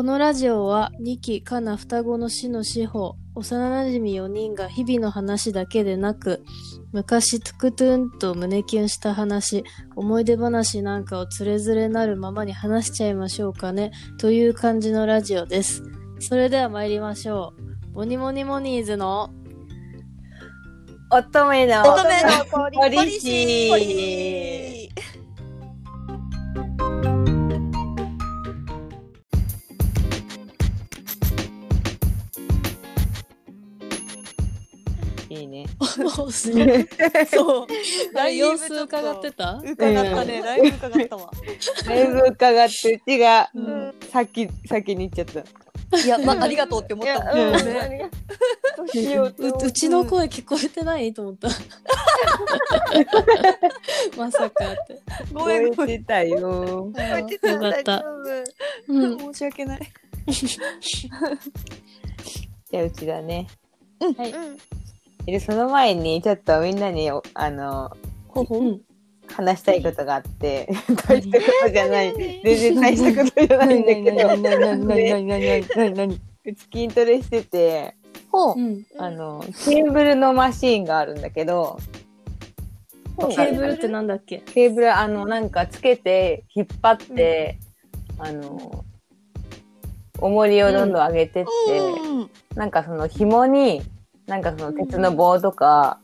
このラジオは2期かな双子の死の司法幼馴染4人が日々の話だけでなく昔トゥクトゥンと胸キュンした話思い出話なんかをつれづれなるままに話しちゃいましょうかねという感じのラジオです。それでは参りましょう。モニモニモニーズの乙女の乙女のポポリシーね。おすごいそう。あれ様子伺ってた？伺ったね。だいぶ伺ったわ。だいぶ伺って、うちがうん先、先に行っちゃった。いや、まあ、ありがとうって思ったうんね。どうしようちの声聞こえてない？と思った まさかってごめんごめん。覚えてたよ。聞こえてたよかった申し訳ない。じゃあ、うちだね。はいうん。で、その前に、ちょっとみんなに、おあの、うん。話したいことがあって、大したことじゃない。全然大したことじゃないんだけど、何？何？何？何？何？何？何？うち筋トレしてて、ほうう。んあの、ケーブルのマシーンがあるんだけど、ケーブルってなんだっけケーブル、あの、なんかつけて、引っ張って、あの、重りをどんどん上げてって、うんなんかその紐に、なんかその鉄の棒とか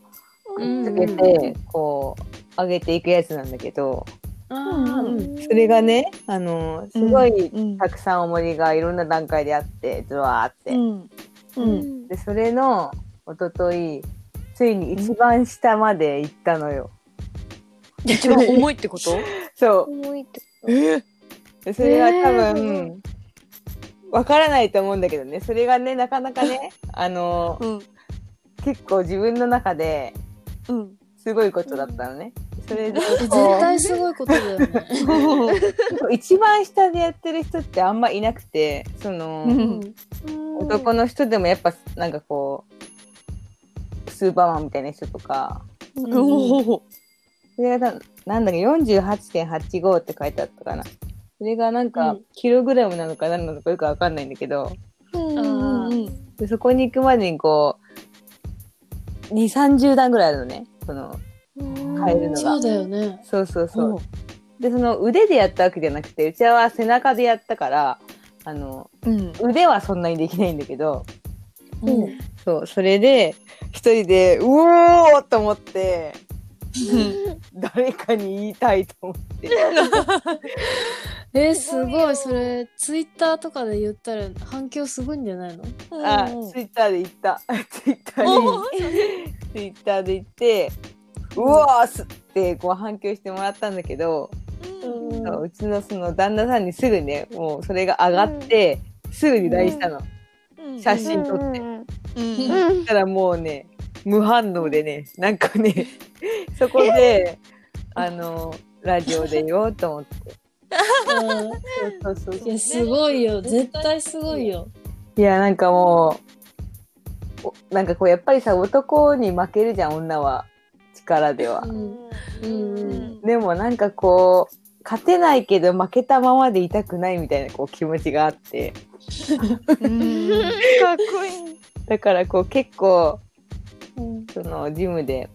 うんつけて、こう、上げていくやつなんだけど、それがね、あの、すごいうんたくさん重りがいろんな段階であって、ズワーって。うん。うん。で、それの、おととい、ついに一番下まで行ったのよ。一番重いってこと？そう。重いってえ？でそれは多え分、わからないと思うんだけどね。それがね、なかなかね、あの、うん。結構自分の中でうん。すごいことだったのね。それで、絶対すごいことだよね。一番下でやってる人ってあんまいなくて、その、うん。男の人でもやっぱなんかこう、スーパーマンみたいな人とか。それがななんだっけ、48.85って書いてあったかな。それがなんか、うん。キログラムなのか何なのかよくわかんないんだけど、あー。でそこに行くまでにこう、2、30段ぐらいあるのね。その、変えるのが。そうだよねそうそうそう。で、その腕でやったわけじゃなくて、うちは背中でやったから、あの、うん。腕はそんなにできないんだけど、うんそう、それで、一人で、うおーと思って、誰かに言いたいと思って。えー、すごい。それツイッターとかで言ったら反響すごいんじゃないの？あ、ツイッターで言った。ツイッターおで、ツイッターで言って、うわーすってこう反響してもらったんだけど、うんそううちのその旦那さんにすぐね、もうそれが上がって、すぐに LINE したの。写真撮って。うん。そしたらもうね、無反応でね、なんかね、そこで、あの、ラジオで言おうと思って。そうそうそういやすごいよ絶対すごいよいや、なんかもう、おなんかこう、やっぱりさ、男に負けるじゃん、女は。力ではう。んうんでもなんかこう、勝てないけど負けたままでいたくないみたいなこう気持ちがあって。うん。かっこいい。だからこう結構、そのジムで、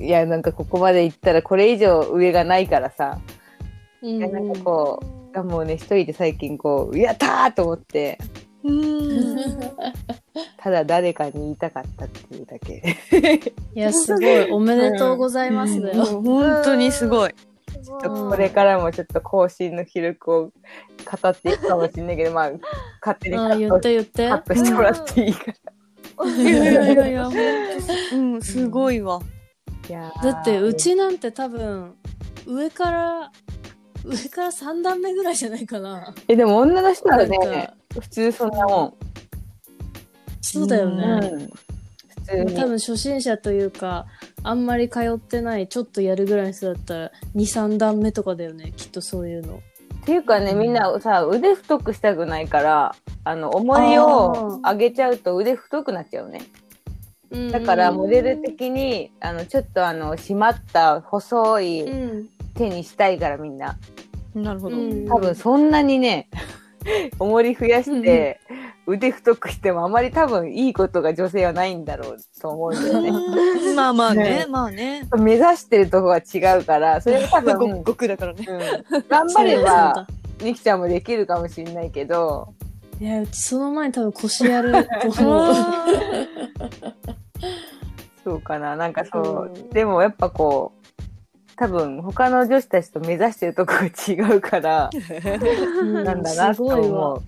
いや、なんかここまで行ったらこれ以上上がないからさ、うんいやなんかこう、あもうね、一人で最近こう、やったーと思って、うん。ただ誰かに言いたかったっていうだけ。いやすごいおめでとうございますだよ、本当にすごい。うんこれからもちょっと更新の記録を語っていくかもしれないけど、まあ、勝手にカあ言っットて言ってカットしてもらっていいから。いやいやいやうん、すごいわ。いやーだってうちなんて多分上から上から3段目ぐらいじゃないかなえ、でも女の人はねか、普通そんなもん。そうだようん。ね、普通に。多分初心者というかあんまり通ってないちょっとやるぐらいの人だったら23段目とかだよねきっとそういうのっていうかね、みんなさ、腕太くしたくないから、あの、重りを上げちゃうと腕太くなっちゃうね。だから、モデル的に、あの、ちょっとあの、締まった細いうん手にしたいからみんな。なるほど。うん多分そんなにね、重り増やして、腕太くしてもあまり多分いいことが女性はないんだろうと思うんだよね。まあまあねね、まあね。目指してるとこが違うから、それが多ご分、極だからね。うん、頑張ればだ、みきちゃんもできるかもしれないけど、いや、うちその前に多分腰やると思う。そうかな。なんかそう、うんでもやっぱこう、多分他の女子たちと目指してるとこが違うから、なんだなと思わう。。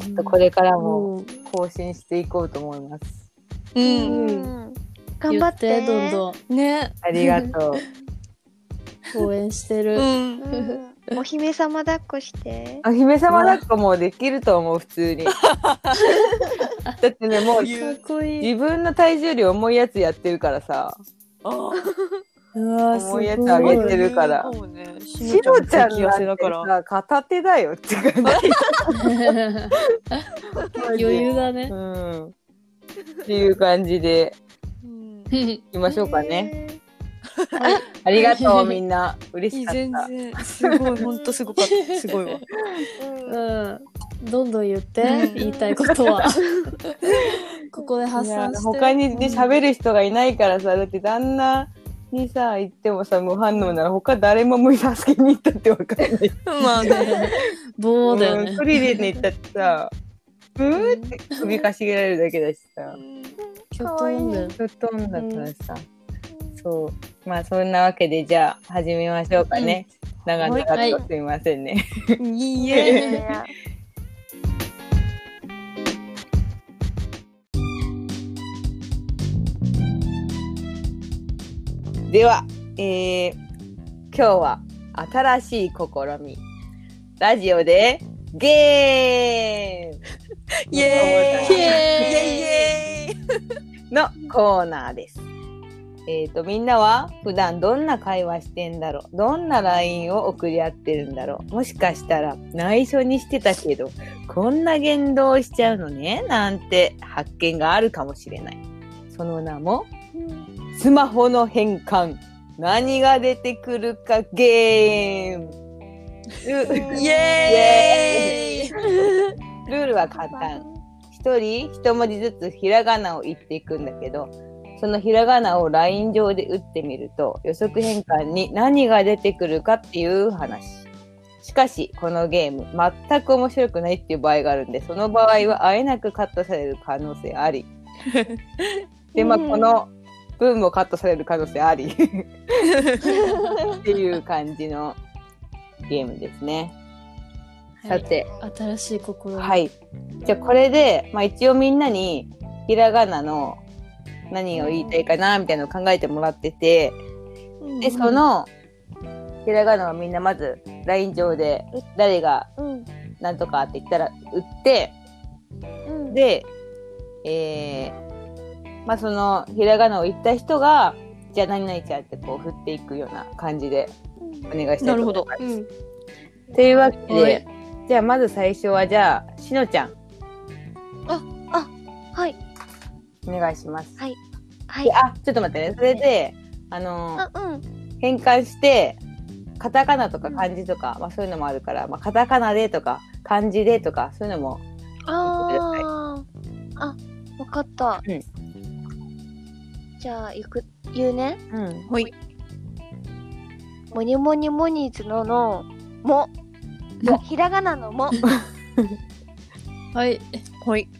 ちょっとこれからも更新していこうと思います。う。うんうん頑張ってて、どんどんね。ありがとう。応援してる。うん。うんお姫様抱っこして。お姫様抱っこもできると思う、普通に。だってね、もうかっこいい。自分の体重より重いやつやってるからさ、あうわすごい。重いやつあげてるからそうね。しのちゃんだから。さ、片手だよって感じ。余裕だねう。ん。っていう感じでうんいきましょうかね。ね。ありがとう、みんな。嬉しかった。全然、すごい、ほんとすごかった。すごいわ。うん。どんどん言って、言いたいことは。ここで発散して。他にね、喋る人がいないからさ、だって旦那にさ、言ってもさ、無反応なら他誰も無助けに行ったってわかんない。まあね。棒だよねうん一。人でったってさ、うーって首かしげられるだけだしさ、きょとんだよ。ちょっとんだからさ、そう。まあそんなわけで、じゃあ始めましょうかね。長々はいとすみませんね。いいいいえ。では、えー、今日は新しい試み。ラジオでゲームイエーイイイエエーイのコーナーです。えっ、と、みんなは普段どんな会話してんだろう？どんな LINE を送り合ってるんだろう？もしかしたら内緒にしてたけど、こんな言動をしちゃうのね？なんて発見があるかもしれない。その名も、スマホの変換。何が出てくるかゲーム。ルイエーイルールは簡単。一人一文字ずつひらがなを言っていくんだけど、そのひらがなをライン上で打ってみると予測変換に何が出てくるかっていう話。しかし、このゲーム、全く面白くないっていう場合があるんで、その場合はあえなくカットされる可能性あり。で、まあ、うんこの文もカットされる可能性あり。っていう感じのゲームですね。さて、新しい心はい。じゃあこれで、まあ一応みんなにひらがなの何を言いたいかなみたいなのを考えてもらってて、で、そのひらがなをみんなまず LINE 上で誰がうん。なんとかって言ったら打って、うん。で、えー、まあそのひらがなを言った人が、じゃあ何々ちゃんってこう振っていくような感じでお願いしたいと思います。うん。というわけはでい、じゃあまず最初はじゃあ、しのちゃん、はい。お願いします。はい。であ、ちょっと待ってね。それで、あのーあうん。変換して、カタカナとか漢字とか、まあそういうのもあるから、まあカタカナでとか、漢字でとか、そういうのも、あー。あわかった。うんじゃあいく言うねうん。ほい。モニモニモニーズののももひらがなのも はい。ほい。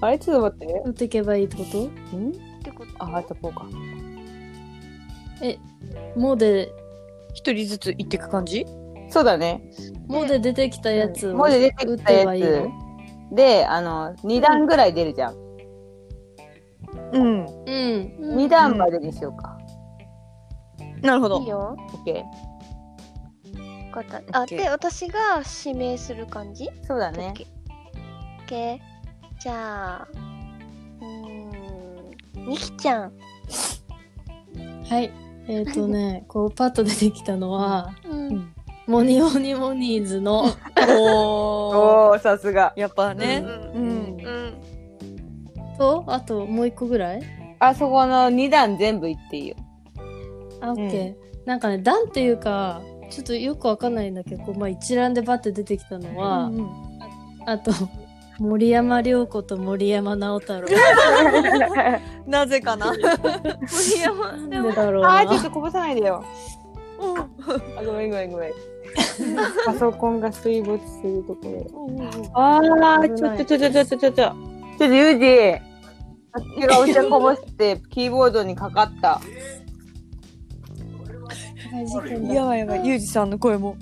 あれちょっと待って。打っていけばいいってこと？ん？ってこと？あ、あとこうか。もうで、一人ずつ言ってく感じ？そうだね。もうで出てきたやつをもうで出てきたやつで、あの、2段ぐらい出るじゃん。うん。うん。2段までにしようか。なるほど。いいよオッケわかったあで私が指名する感じ？ー。そうだね。オッケーじゃあうーんみきちゃんはい。えっ、とね、こうパッと出てきたのは、うんモニモニモニーズの、おー。おー、さすが。やっぱね。ううん。うんと、あともう一個ぐらい？あそこの2段全部いっていいよ。あ、オッケー。なんかね、段っていうか、ちょっとよくわかんないんだけど、こうまあ、一覧でバッて出てきたのは、うんうんあと、森山良子と森山直太朗。なぜかな？森山なんでだろうあー、ちょっな。とこぼさないでよ。あ、ごめんごめんごめん。パソコンが水没するところ。ああ、ちょっとちょちょちょちょちょちょ。ちょっとユージ。さっきがお茶こぼして、キーボードにかかった。やばいやばい、ゆうじさんの声も。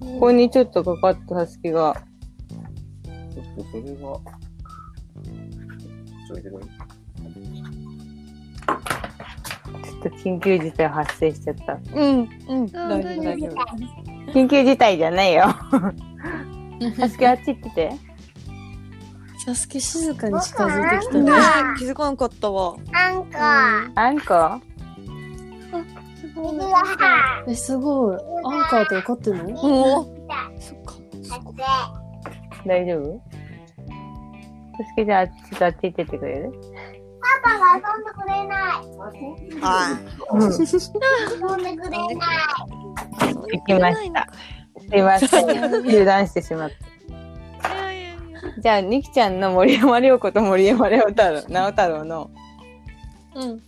ここにちょっとかかったさつきが。ちょっとそれは、ちょっと緊急事態発生しちゃった。うん、うん、あ大丈夫、大丈緊急事態じゃないよ。さつきあっち行ってて。サスケ静かに近づいてきた夫。ねね。気づかなかったわ。アンコあんこえ、すごい。アンカーって分かってんのおお。そっか。大丈夫？さつきじゃあ、ちょっとあっち行っててくれる？パパが遊んでくれない。はうん。遊んでくれない。行きました。すいません。油断してしまった。じゃあ、にきちゃんの森山良子と森山良太郎、直太郎の、うん。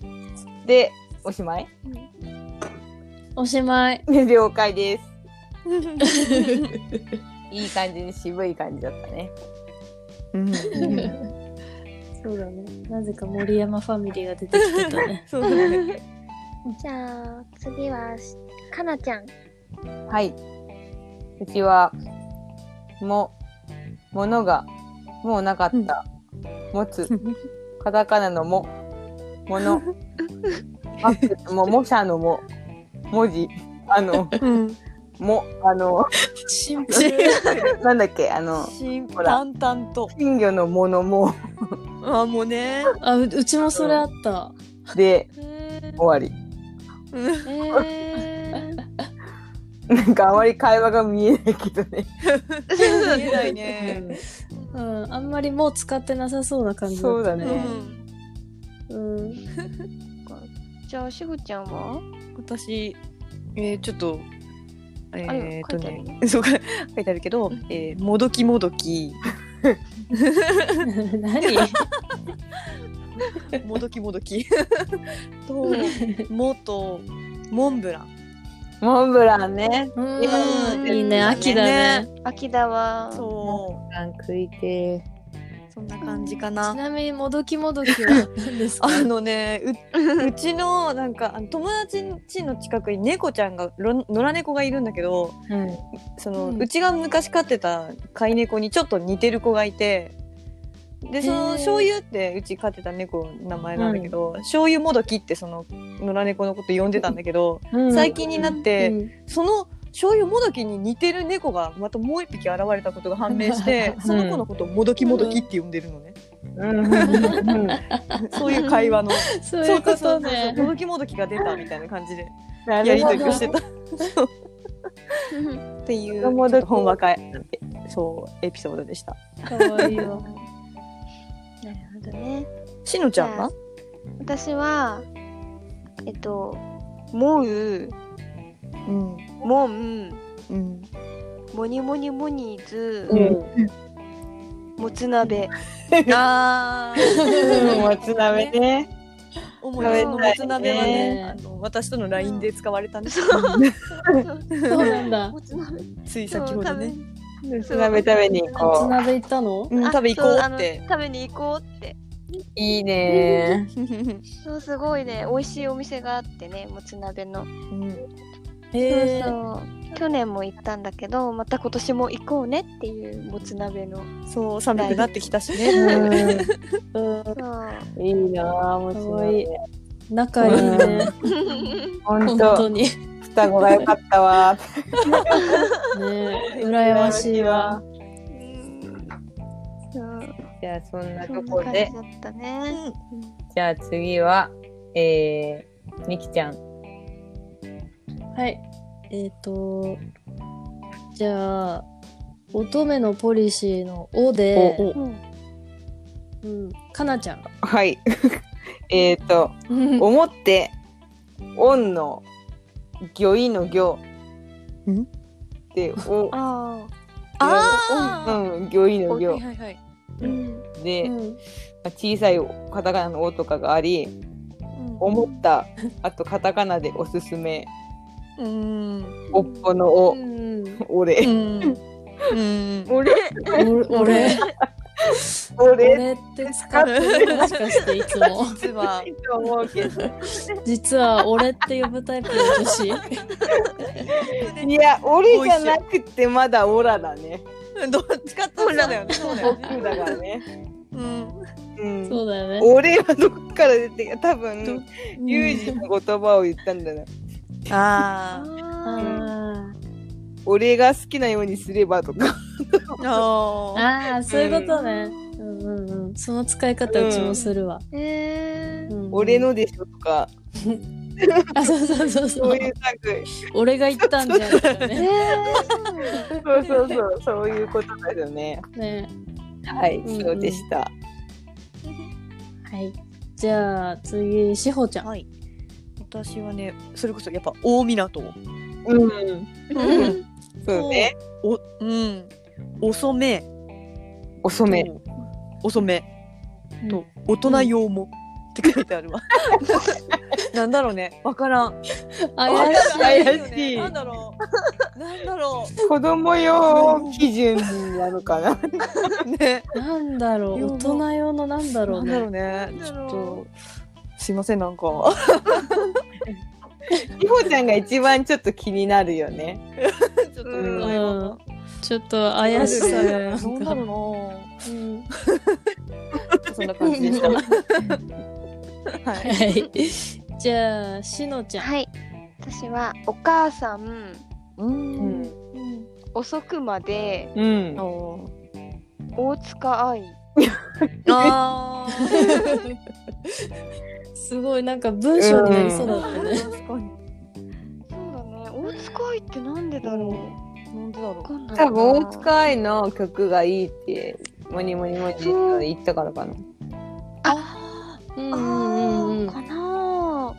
で、おしまい？おしまい。了解です。いい感じに渋い感じだったね。うん。そうだね。なぜか森山ファミリーが出てきてたね。そうだね。じゃあ、次は、かなちゃん。はい。うちは、も、ものが、もうなかった。持つ。カタカナのも、もの。も、もしゃのも、文字。あの、うん。も、あの、シンプル。なんだっけ、あの、ほら淡々と。金魚のものも、あ、もうね。あ、ううちもそれあった。で、え終わり。うんえなんかあまり会話が見えないけどね。見えないね。うん。あんまりもう使ってなさそうな感じね。そうだねうん。じゃあ、しぐちゃんは？私、えー、ちょっと、えあー、っと書いてあるね、そうか、書いてあるけど、えー、もどきもどき、何？もどきもどき と、もと、モンブラン。モンブランね。うん今いいね、秋だね。秋だわ。そラン食いてう、そんな感じかちな。なみに、もどきもどきは 何ですか？あのね、ううちのなんかあの友達ん家の近くに猫ちゃんがろ野良猫がいるんだけどうん。その、ううんちが昔飼ってた飼い猫にちょっと似てる子がいてでその醤油ってうち飼ってた猫の名前なんだけど、醤油もどきってその野良猫のこと呼んでたんだけど、うん。最近になって、うん。その醤油もどきに似てる猫がまたもう一匹現れたことが判明して、その子のことをもどきもどきって呼んでるのね、うん。そういう会話の。そういうことそうねそう。そう。もどきもどきが出たみたいな感じでなやりとりをしてた。っていうちょもどきっとほんわかそうエピソードでした。かわいいわ。なるほどね。しのちゃんは？私は、えっと、もう、うんもん、うん。もにもにもにーず、うん。もつ鍋。ああ。もつ鍋ね。主にそのもつ鍋はねねあの私との LINE で使われたんですそうなんだ。つい先ほどね。もつ鍋食べに行もつこ鍋行ったの？うんあ食べ行こうって。食べに行こうって。う。いいね。そう、すごいね、美味しいお店があってね、もつ鍋の。うんそうそう。去年も行ったんだけど、また今年も行こうねっていうもつ鍋の。そう寒くなってきたしね。うんそう。いいなぁ、もつ鍋。仲いいね。ほ ん本当と、に。ね双子が良かったわ。え、羨ましいわ。じゃあ、そんなそとこでんな感じだ、ったね。じゃあ次は、えー、みきちゃん。はい。えっ、と、じゃあ、乙女のポリシーの「お」で、おうんうん、かなちゃん。はい。えっと、思って、オンの、魚意の魚で、お、ああうん、行為の行はい。はいはい。ーうん。で、うん。小さいカタカナの「お」とかがあり思ったあとカタカナでおすすめ。うん。おっぽの「お。う」ん。俺。俺。お俺俺俺って使ってるもしかしていつも。実は。と思うけど実は俺って呼ぶタイプの女子。いや俺じゃなくてまだオラだね。どっちかってそうだよね。そうだね。だからね、うん。うん、そうだよね。俺はどっから出てきた？多分どユージの言葉を言ったんだなああ俺が好きなようにすればとか。あ。あー。あーそういうことね、うん。うんうん、その使い方うちもするわ、えー。うん。うん俺のでしょとか。あそうそうそうそそうういう類俺が言ったんじゃんとかえねそうそうそうそういうことだよね。ね。はい、うんうん。そうでした。はい。じゃあ次しほちゃん。はい。私はね、それこそやっぱ大港。うん。うん。そうねお、うん。遅め。遅めと。遅め。と、大人用も。って書いてあるわ。なんだろうね。わからん。怪しい怪しいなんだろう。なんだろ子供用基準なのかなう。ね。なんだろう大人用のなんだろなうんだろねうね。ちょっと。すいません、なんか。ひほちゃんが一番ちょっと気になるよね。ちょっとちょっと怪しさがななんんかだろううん。な。そんな感じでした。はい。はい。じゃあしのちゃん。はい。私はお母さん。う。うん。ん遅くまでうん。お大塚愛。あ すごいなんか文章になりそうだったね、確かに。そうだね。大塚愛ってなんでだろう？なんでだろわかんないな多分大塚愛の曲がいいってモニモニモニって言ったからかな。うんうんうんうん。かな。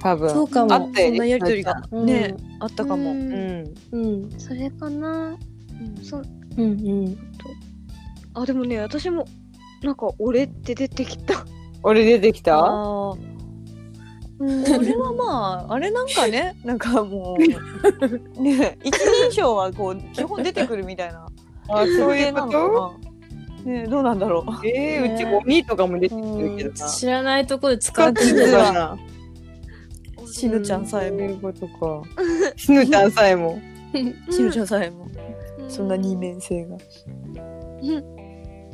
多分。そうかも。あったよそんなねやりとりが。うんね、あったかも。ううん。んうん。それかな。そううんうん。あでもね私もなんか俺って出てきた俺出てきたああ。うんこれはまあ、あれなんかね、なんかもう、ね、一人称はこう、基本出てくるみたいな。あそういうなのことかなねどうなんだろう。えー、うちねゴミとかも出てくるけどな知らないところで使使ってるわるかなしぬちゃんさえも、そういうことかしぬちゃんさえも しぬちゃんさえも、うんそんな二面性が。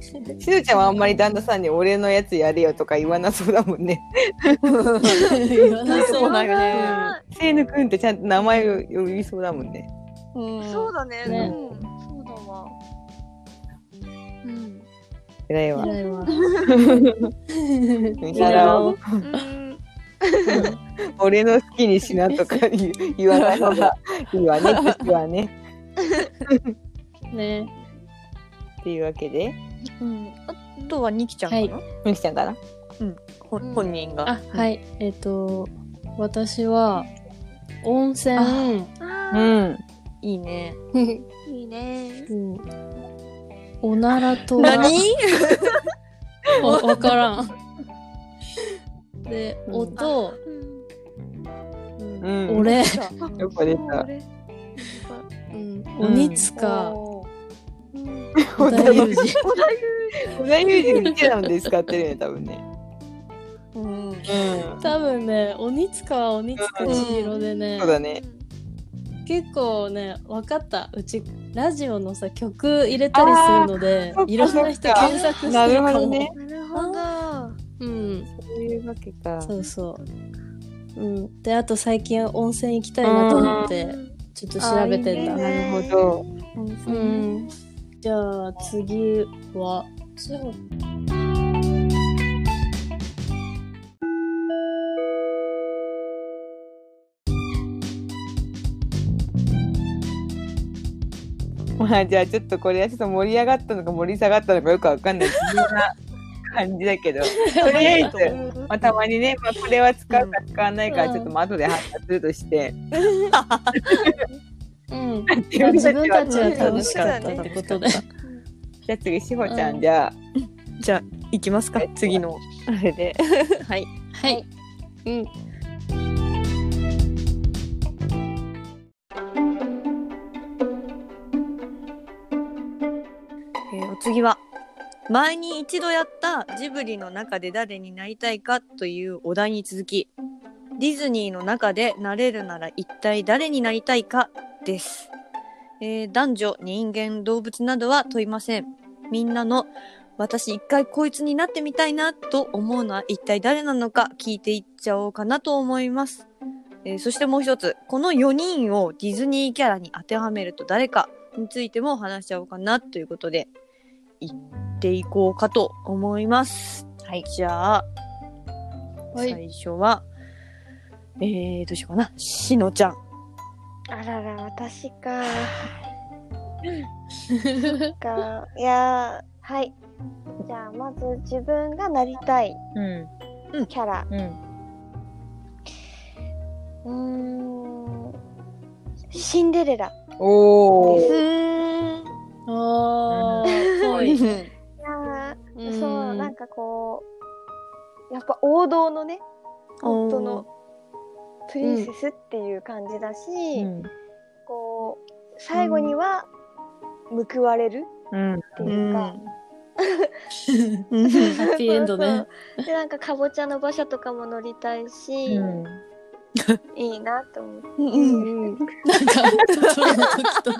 しぬちゃんはあんまり旦那さんに俺のやつやれよとか言わなそうだもんね。言わなそうないよね。せいぬくんってちゃんと名前を呼びそうだもんね。うん。そうだね。ね。うん。そうだわ。うん。偉いわ。偉いわ見たらう俺の好きにしなとか言わない方がいいわね私はね。ね。っていうわけでうん。あとはにきちゃんかな、はみきちゃんかな？ほうん。本人が。あはい。えっ、と私は温泉。うー。ん。いいね。いいね。うん。おならと何？わわからん。でうん。音、うん。うん。俺、よく出た。俺。うん、鬼塚、おうん小田裕二。小田裕二うちらので使ってるよね多分ね。ーうん。うん。多分ね鬼塚は鬼塚千尋でね、そうだね。結構ね分かった。うちラジオのさ曲入れたりするのでいろんな人検索してるかも。なるほどね。なるほど。うん。そういうわけか。そうそう。うん。であと最近温泉行きたいなと思ってちょっと調べてんだ。あーいいね。なるほど。うんじゃあ次は？しほ まあじゃあちょっとこれはちょっと盛り上がったのか盛り下がったのかよくわかんない。感じだけど。とりあえず、まあ、たまにね、まあ、これは使うか使わないかはちょっとまあ後で判断するとして、ううん。まあ自分たちは楽しかったってことで。じゃあ次、しほちゃん、じゃあ、じゃあ行きますか。次の。あれで。はい。はい。うん。えーお次は前に一度やったジブリの中で誰になりたいかというお題に続きディズニーの中でなれるなら一体誰になりたいかです、えー男女人間動物などは問いませんみんなの私一回こいつになってみたいなと思うのは一体誰なのか聞いていっちゃおうかなと思います、えーそしてもう一つこの4人をディズニーキャラに当てはめると誰かについても話しちゃおうかなということで行っていこうかと思います。はい。じゃあ、はい最初は、えー、どうしようかな。しのちゃん。あらら、私か。か。いやー、はい。じゃあ、まず自分がなりたいうん、キャラ。うん。うーん。シンデレラ。おー。ーあー、ぽい。いやーそう、なんかこう、やっぱ王道のね、本当のプリンセスっていう感じだし、うん。こう、最後には報われるうん。っていうか、ハッピーエンドね。で、なんかかぼちゃの馬車とかも乗りたいし、うん。いいなと思って。うん。なんか、トトロの時と。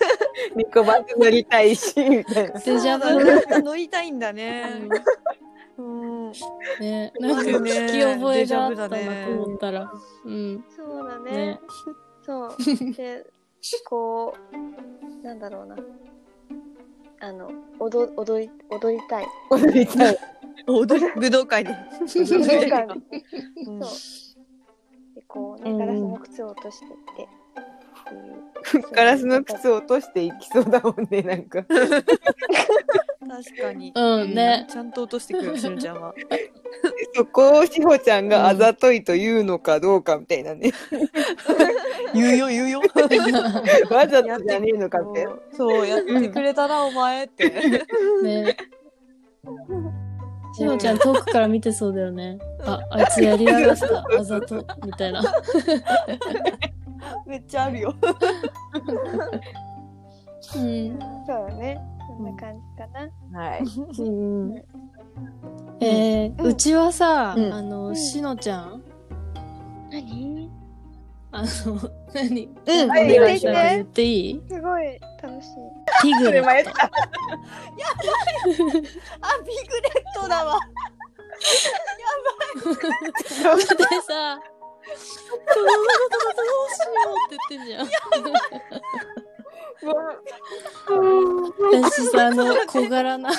猫バス乗りたいし、みたいな。デジャブ。乗りたいんだね。うん。ね、なんか聞き覚えがあったなと思ったら。うん。そうだね。ね。そう。で、こう、なんだろうな。あの、踊踊り、踊りたい。踊りたい。踊る？武道会で。武道館でうんそう。で、こうね、うんガラスの靴を落としていって。ガラスの靴を落としていきそうだもんね、なんか。確かに。うんねちゃんと落としてくる、しのちゃんは。そこをしほちゃんがあざといというのかどうかみたいなね。言うよ、言うよ。わざとじゃねえのかって。そう、やってくれたな、お前って。ね。しのちゃん遠くから見てそうだよね。あ、あいつやりやがった。あざと。みたいな。めっちゃあるよ。うん。そうだね。な感じかな。はい。うん。えー、うちはさ、うんあの、しのちゃん？何？あの、何？うん言っていい？すごい楽しい。ピグレット。迷った。あ、ビグレットだわ。でさ、子供のことどうしようって言ってんじゃん。私さ、あの、小柄な、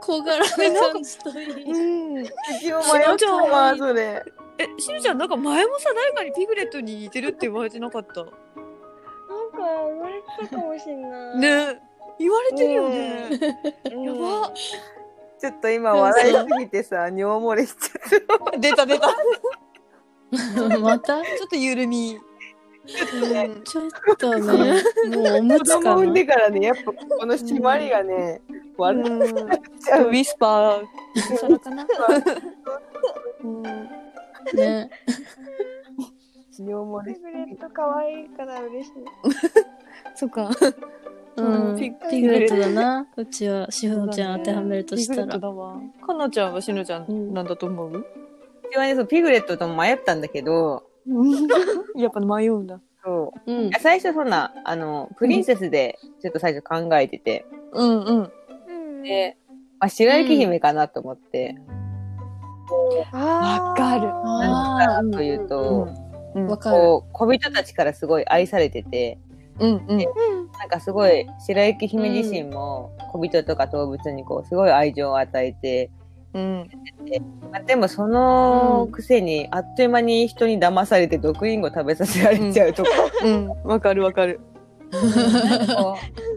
小柄な感じといい。うん。うちも迷ったわ、それ。え、しのちゃん、なんか前もさ、誰かにピグレットに似てるって言われてなかった？なんか言われてたかもしんない。ね言われてるよね。うん。やば。ちょっと今笑いすぎてさ、尿漏れしちゃった。出た出た。また？ちょっと緩み。うんちょっとね、もうおむ子つか供産んな。でからね、やっぱこの締まりがね、笑っうんちゃう。ウィスパー。それかな。うん。ね。尿漏れピグレット可愛いから嬉しい。そっか。うん。ピピグレットだな。うちは、しほちゃん当てはめるとしたらピグレット。だわ。かなちゃんはしのちゃんなんだと思う、うちはね、そうピグレットとも迷ったんだけど、やっぱ迷うんだ。そう。うん。最初そんな、あの、プリンセスでちょっと最初考えてて、うんうん。うん。で、まあ、白雪姫かなと思って、あわかるあというと、あ、わかる。こう、小人たちからすごい愛されてて、うんうん。なんかすごい、白雪姫自身も小人とか動物にこう、すごい愛情を与えて、うん。まあ、でもそのくせに、あっという間に人に騙されて毒リンゴ食べさせられちゃうとか、うん。わかるわかる。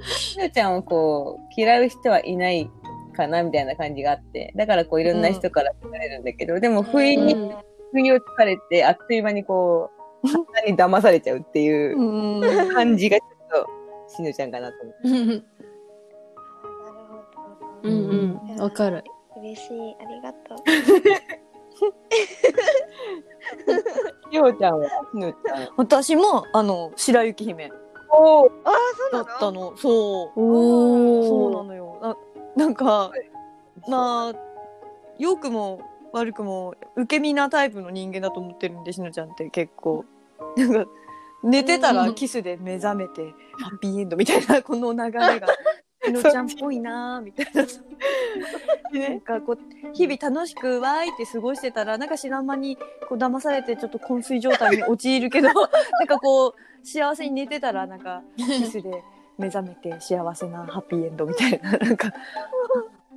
しのちゃんをこう、嫌う人はいないかなみたいな感じがあって、だからこういろんな人から好かれるんだけど、でも不意に、うん不意をつかれて、あっという間にこう、簡単に騙されちゃうっていううん感じがちょっとしのちゃんかなと思う。なるほど。うんうん。わかる。嬉しい。ありがとう。しおちゃんは。私もあの白雪姫。おー。ああ、そうだなの？ったの。そう。おそうなのよ。ななんかまあ良くも悪くも受け身なタイプの人間だと思ってるんでしのちゃんって結構。なんか寝てたらキスで目覚めてハッピーエンドみたいなこの流れがしのちゃんっぽいなーみたいななんかこう日々楽しくわーいって過ごしてたらなんか知らん間にこう騙されてちょっと昏睡状態に陥るけどなんかこう幸せに寝てたらなんかキスで目覚めて幸せなハッピーエンドみたいななんか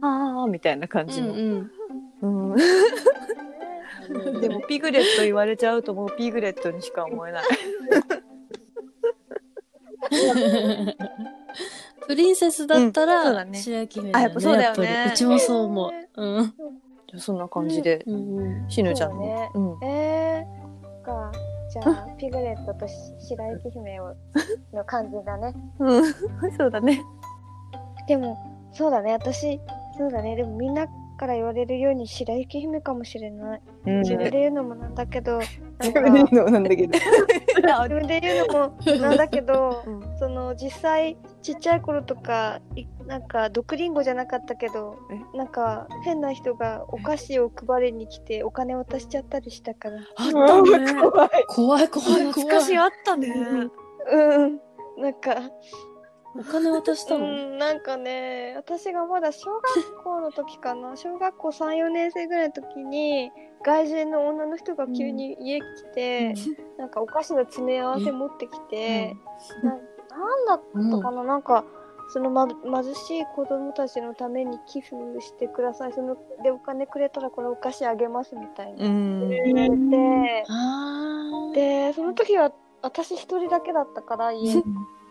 ああみたいな感じの、うんうんでもピグレット言われちゃうともうピグレットにしか思えない プリンセスだったうんそうだら、ね白雪姫あやっぱそうだよねやっぱりうちもそう思う。うん。そんな感じで、うんうん。しぬちゃんそうねうんえー、そっか。じゃあ、ピグレットとし白雪姫をの感じだね。うん、そうだねでも、そうだね。私、そうだね。でもみんなから言われるように白雪姫かもしれない。うん自分で言うのもなんだけど、自か分で言うのなんだけど。自分で言うのもなんだけど、うんその実際ちっちゃい頃とかいなんか毒リンゴじゃなかったけどなんか変な人がお菓子を配りに来てお金渡しちゃったりしたからあったね怖い。怖い怖い懐怖い。かしいあったねうんなんかお金渡したうのんなんかね私がまだ小学校の時かな。小学校34年生ぐらいの時に外人の女の人が急に家来て、なんかお菓子の詰め合わせ持ってきて、ななんだったかな、なんかその、ま、貧しい子供たちのために寄付してください。そのでお金くれたらこれお菓子あげますみたいな。うん。言われて、あでその時は私一人だけだったから 家に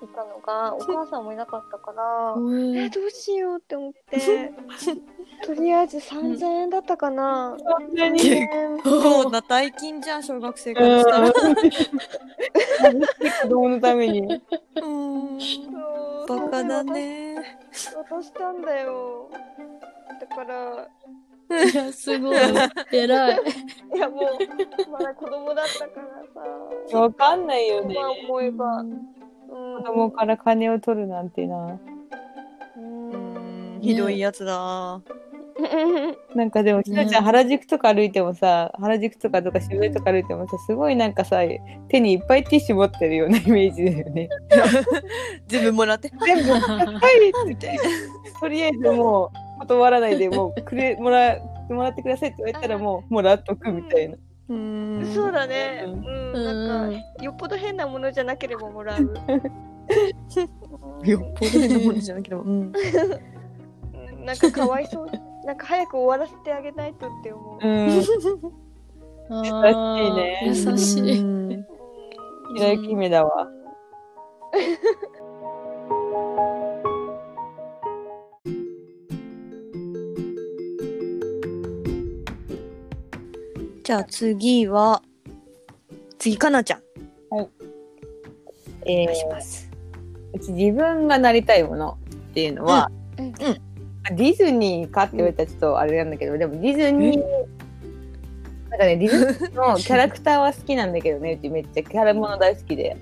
いたのがお母さんもいなかったから。ー。えどうしようって思って とりあえず3000円だったかなそんなに。3000円そうな大金じゃん小学生からしたら子供のために。うんバカだね渡したんだよだからいや、すごい。偉い。いやもうまだ子供だったからさわかんないよね。今思えばうん子供から金を取るなんてな。うんひどいやつだなんかでも、しのちゃん原宿とか歩いてもさ、原宿とかとか渋谷とか歩いてもさ、すごいなんかさ、手にいっぱいティッシュ持ってるような イメージだよね。全部もらって全部、はいって。とりあえずもう、断らないで、もう、くれ、もら、もらってくださいって言われたらもう、もらっとくみたいな。うん。そうだね。ん。うん。なんかよっぽど変なものじゃなければもらう。よっぽど変なものじゃなければうん。う んなんかかわいそう。なんか早く終わらせてあげないとって思う。うん。優しいね。優しい。うん。白雪姫だわ。じゃあ次は次かなちゃん。えーお願いします。うち自分がなりたいものっていうのは、うん。うん。ディズニーかって言われたらちょっとあれなんだけど、でもディズニー、なんかね、ディズニーのキャラクターは好きなんだけどね、うちめっちゃキャラもの大好きで。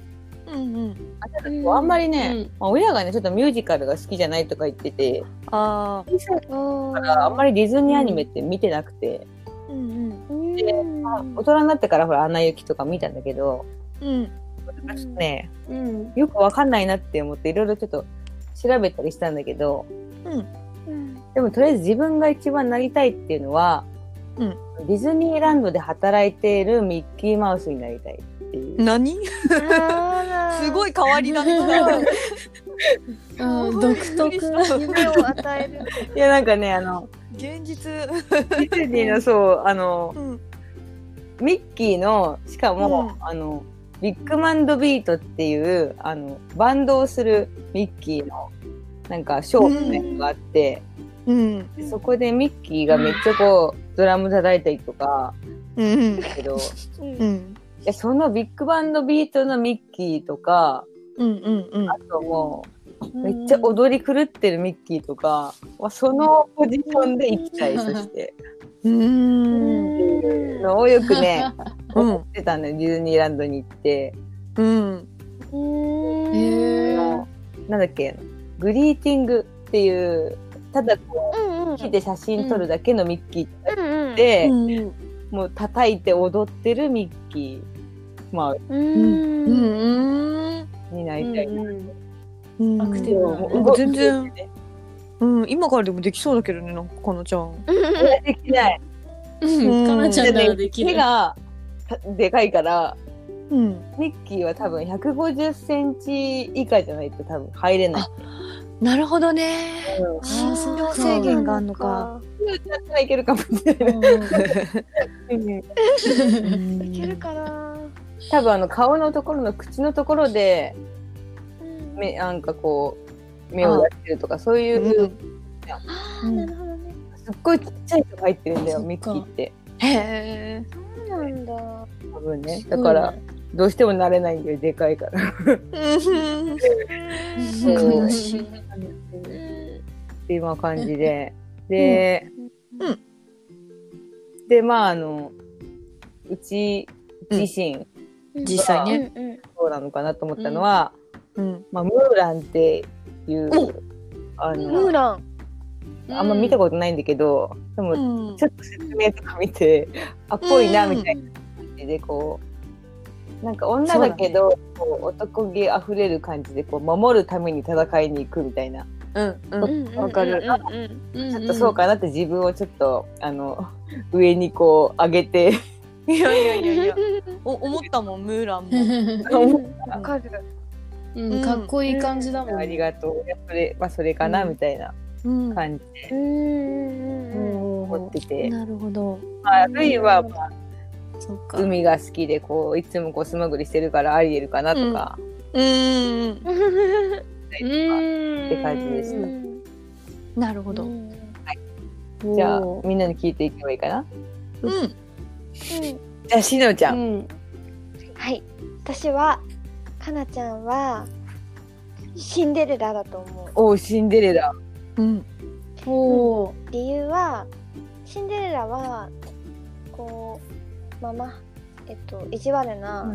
うんうん。あただこうあんまりね、まあ、親がね、ちょっとミュージカルが好きじゃないとか言ってて、ああだからあんまりディズニーアニメって見てなくて、うんうん。で大人になってからほら、アナ雪とか見たんだけど、うん。私ね、うん。よくわかんないなって思っていろいろちょっと調べたりしたんだけど、うん。うんでもとりあえず自分が一番なりたいっていうのは、うん。ディズニーランドで働いているミッキーマウスになりたいっていう。何？すごい変わり種 うん、独特。夢を与える。いやなんかね、あの、現実。ディズニーのそう、あの、うんミッキーの、しかも、うん。あの、ビッグバンドビートっていう、あの、バンドをするミッキーの、なんか、ショーがあって、うん。でそこでミッキーがめっちゃこう、ドラム叩いたりとか、うん。だけど、うん。うんやそのビッグバンドビートのミッキーとか、うんうんうん。あともう、めっちゃ踊り狂ってるミッキーとかは、そのポジションで行きたい、そして。うーん。のをよくね、うん思ってたのよ、ディズニーランドに行って。うん。へえ。なんだっけ、グリーティングっていう、ただこう木で写真撮るだけのミッキーで、うんもう叩いて踊ってるミッキー、まあ、うんうん。になりたい。うん。アクティブなもう全動然うん、今からでもできそうだけどね、なんか、かなちゃん。できない。うん。かなちゃんならできる。手がたでかいから、うん。ミッキーは多分150センチ以下じゃないと多分入れない。なるほどね。うんあーそっか制限があるのか。だったらいけるかもしれない。うんいけるかな多分あの顔のところの口のところでうん。目なんかこう目を出してるとかそういう、うん。あーなるほどね。すっごいちっちゃい人が入ってるんだよミッキーって。へえ。そうなんだ。多分ね。だから、どうしても慣れないんだよでかいから。っていうまあ感じで。で、うん。でまああのうち自身、実際ね。うんうん。そうなのかなと思ったのは、うん。まあ、ムーランっていう、あムーのラン。あんま見たことないんだけど、でもうん。ちょっと説明とか見て、あっぽいなみたいな感じでこうなんか女だけどこう男気あふれる感じでこう守るために戦いに行くみたいな、うん。うん。わかる。うんうんちちょっとそうかなって自分をちょっとあの上にこう上げて。いやいやいやいや。お思ったもん、ムーランも。わかるうん、かっこいい感じだもん。ありがとう。それ,、まあ、それかなうん。みたいなうん。感じで。うんうんうん思ってて、なるほど。まあ、ルイは、まあ、そっか。海が好きでこういつもこう素潜りしてるからアリエルかなとか、うん。うって。感じでした。うん。なるほど。うん。じゃあみんなに聞いていけばいいかな？うん。じゃあしのちゃん、うん。はい。私はかなちゃんはシンデレラだと思う。おうシンデレラ。うん。おー。理由はシンデレラはこうまあまあえっと意地悪な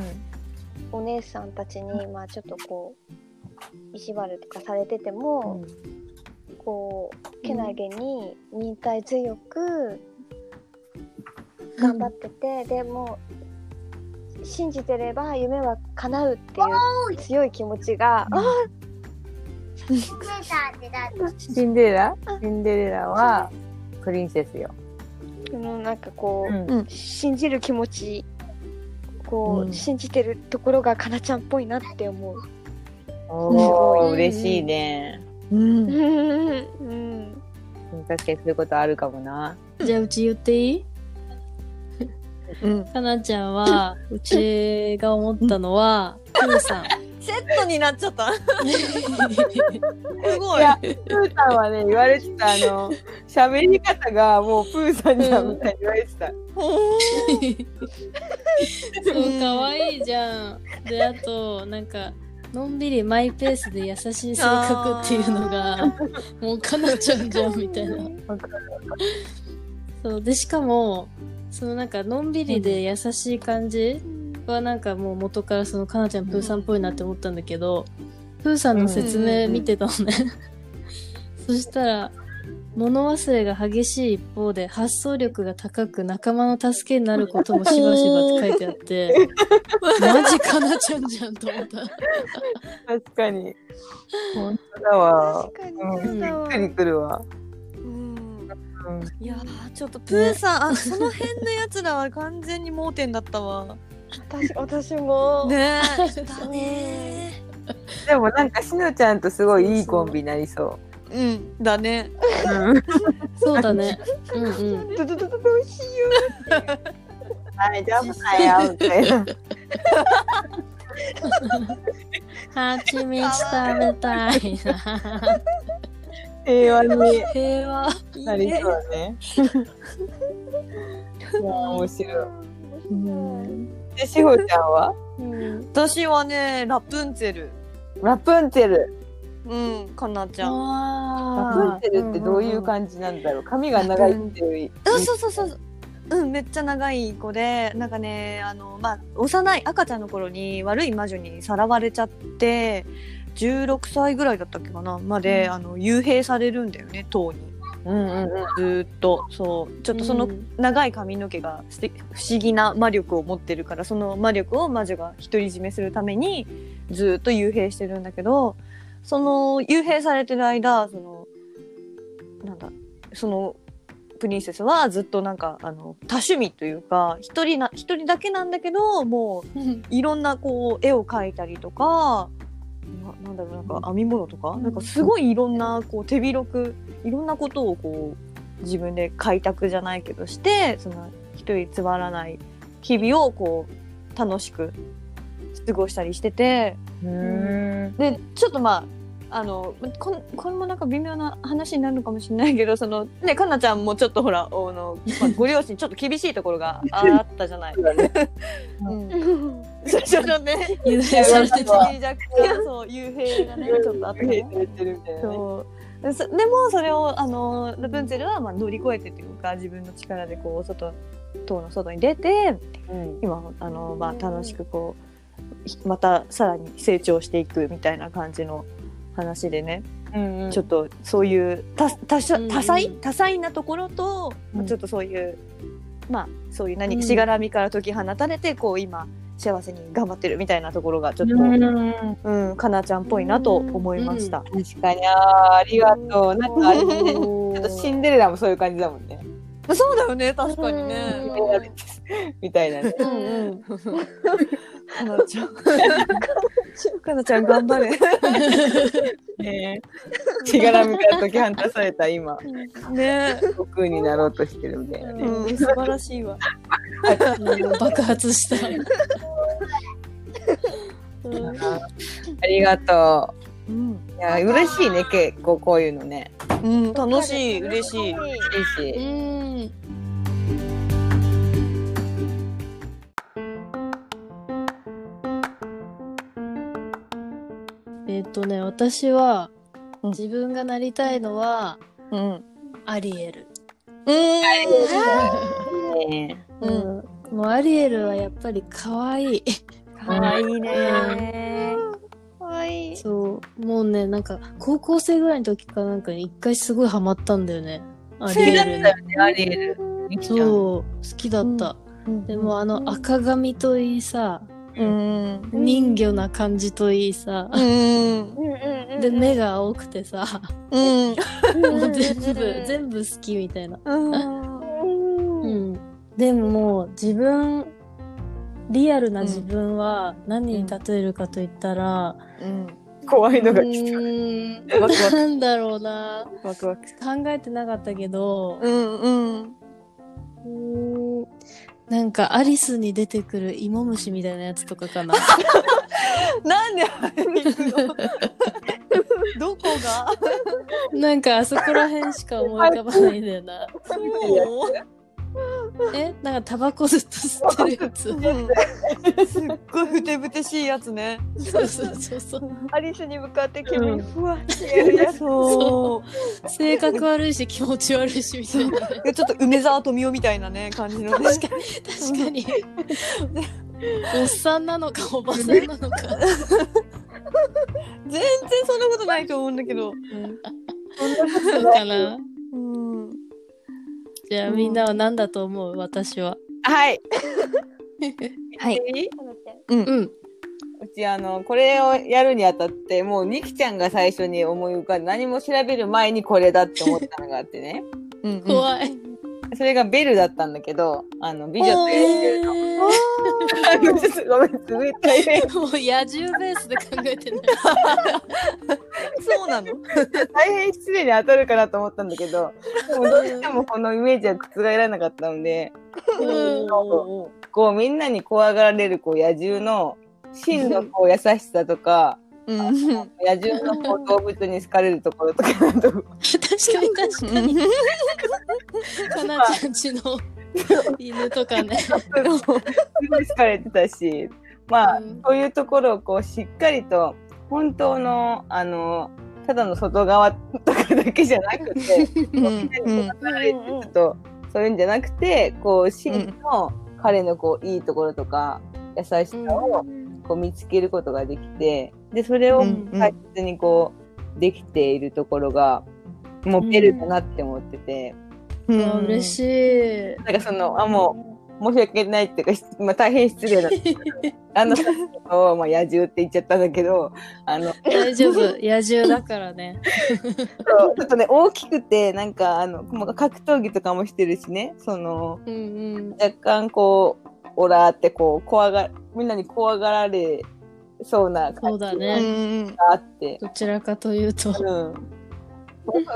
お姉さんたちに、まあちょっとこう意地悪とかされてても、こうけなげに忍耐強く頑張ってて、でも信じてれば夢は叶うっていう強い気持ちが、あシンデレラシンデレラ？はプリンセスよ、そのなんかこう、うん。信じる気持ちこう、うん。信じてるところがかなちゃんっぽいなって思う。おーうん。嬉しいね、うん。うん。確かにそういうことあるかもな。じゃあうち言っていい？うん。かなちゃんは、うちが思ったのは、プーさん。セットになっちゃった。すごい。いやプーさんはね言われてたあの 喋り方がもうプーさんじゃんみたいに言われてた、そう、かわいいじゃん。で、あと、なんか、のんびりマイペースで優しい性格っていうのが、もうかなちゃんじゃんみたいな。そう、で、しかも、そのなんか、のんびりで優しい感じはなんかもう元からそのかなちゃんプーさんっぽいなって思ったんだけど、プーさんの説明見てたのね。そしたら、物忘れが激しい一方で発想力が高く仲間の助けになることもしばしばって書いてあって、マジかなちゃんじゃんと思った。確かに。本当だわ。確かにうん。びっくりくるわ、うん。うんいやーちょっとプーさん、あその辺のやつらは完全に盲点だったわ。私私も、ねえ。だねでもなんかしのちゃんとすごいいいコンビになりそうん。だね。う。うんそうだね。うんうん。どどどどどうしよ大丈夫だよみたいな。はちみつ食べたいな。平和に平和。なりそうだね。いや面白い。う。面白いで、しほちゃんは？うん。私はね、ラプンツェル。ラプンツェル。うん、かなちゃん。ラプンツェルってどういう感じなんだろう？髪が長いっていう。うん、そうそうそう。うん、めっちゃ長い子で、なんかね、あの、まあ、幼い赤ちゃんの頃に悪い魔女にさらわれちゃって、16歳ぐらいだったっけかなまで、あの、幽閉されるんだよね、塔に。うんうんうん。ずーっと。そう。ちょっとそのうん長い髪の毛がすて不思議な魔力を持ってるから、その魔力を魔女が独り占めするために、ずーっと幽閉してるんだけど、その幽閉されてる間、その、なんだ、その、プリンセスはずっとなんか、あの、多趣味というか、一人な、一人だけなんだけど、もう、いろんなこう、絵を描いたりとか、ななんだろう、なんか編み物とか、なんかすごいいろんな、こう、手広く、いろんなことをこう、自分で開拓じゃないけどして、その、一人つまらない日々をこう、楽しく過ごしたりしてて、うん。でちょっとまああのこんこれもなんか微妙な話になるのかもしれないけどそのねかなちゃんもちょっとほらあの、まあ、ご両親ちょっと厳しいところが あったじゃない。うん、最初のね幽閉されてた。弱点そう幽閉がねちょっとあったね。されてるみたいなね。そうでもそれをあのラプンツェルはまあ乗り越えてというか自分の力でこう外塔の外に出てうん今あの、まあ、楽しくこうひまたさらに成長していくみたいな感じの話でね、うんうんちょっとそういう多多種うんうん多彩？多彩なところと、まあうんちょっとそういうまあそういう何うんかしがらみから解き放たれてこう今幸せに頑張ってるみたいなところがちょっと、うんうん、かなちゃんっぽいなと思いました。確かに、あーありがとう。なんかあれね、ちょっとシンデレラもそういう感じだもんね。そうだよね確かにね。みたいなね。うんうん。かなちゃん。かなちゃん頑張れ。ねしがらみから解き放たれた今、ね悟空になろうとしてるみたいなね。うん、素晴らしいわ。うん爆発した。ありがとうん、う。いや、嬉しいね、結構こういうのね。うん、楽しい、嬉しい。嬉しうい。ん。っとね、私は、うん自分がなりたいのは、うん。アリエル。うん。ねうん。もうアリエルはやっぱり可愛い。かわいいね。かわいい。そう。もうね、なんか、高校生ぐらいの時かなんかに一回すごいハマったんだよね。アリエルに。アリエル。そう、好きだった。でもあの赤髪といいさ、うん。人魚な感じといいさ、うん。うんうんうん。で、目が青くてさ、うん。もう全部、全部好きみたいな。うん。うん。でももう自分、リアルな自分は何に例えるかと言ったら、怖いのうが来た。ワクワクなんだろうな。ワクワク。考えてなかったけど、うんうん。なんかアリスに出てくる芋虫みたいなやつとかかな。なんであれに行くの？どこが？なんかあそこら辺しか思い浮かばないんだよな。そうえなんかタバコずっと吸ってるやつ。うんすっごいふてぶてしいやつね。そうそうそうそう。アリスに向かって煙ふわってやるやつ。そう。性格悪いし気持ち悪いしみたいな。ちょっと梅沢富美男みたいなね感じのね。確か確かに。おっさんなのかおばさんなのか。全然そんなことないと思うんだけど。そうかな。うん。じゃあみんなは何だと思う？私は。はい。はい。うん。うちあの、これをやるにあたって、もうニキちゃんが最初に思い浮かんで、何も調べる前にこれだって思ったのがあってね。うん怖い。それがベルだったんだけど、あの、美女と野え獣の。ーごめん、すごい大変。もう野獣ベースで考えてない。そうなの？大変失礼に当たるかなと思ったんだけど、でもどうしてもこのイメージは覆らなかったので、うんおこうみんなに怖がられるこう野獣の真のこう優しさとか、うん。野獣の動物に好かれるところとか確かに確かに。かなちゃんちの犬とかね。すごい好かれてたし、まあ、うんそういうところをこうしっかりと本当のあのただの外側とかだけじゃなくて、うんこうみんなにこうられてると、そういうんじゃなくてこう真の彼のこういいところとか優しさをこう見つけることができてでそれを大切にこうできているところがもうベルだなって思ってて、ううわ嬉しい。なんかそのあもう申し訳ないっていうか、まあ、大変失礼な あのを、まあ、野獣って言っちゃったんだけどあの大丈夫。野獣だからね。そうちょっとね大きくてなんかあのまあ格闘技とかもしてるしねそのうんうん。若干こうオラーってこう怖がみんなに怖がられそうなそうだうね。んがあって。どちらかというと。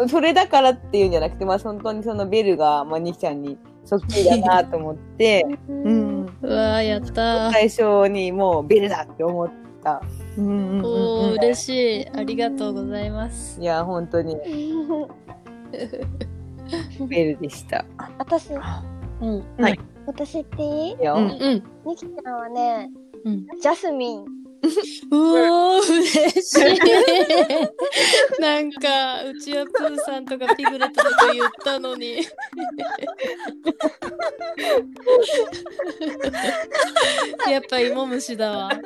うん、それだからっていうんじゃなくて、まあ、本当にそのベルが、まあ、ニキちゃんにそっくりだなと思って うんうわーやったー。最初にもうベルだって思ったうんおー、嬉しい。ありがとうございます。いや本当に ベルでした。私、うん。私言っていい？いや、うんうん。ニキちゃんはね、うん。ジャスミン。うおー、嬉しい。なんか、うちはプーさんとかピグレットとか言ったのに。やっぱ芋虫だわ。い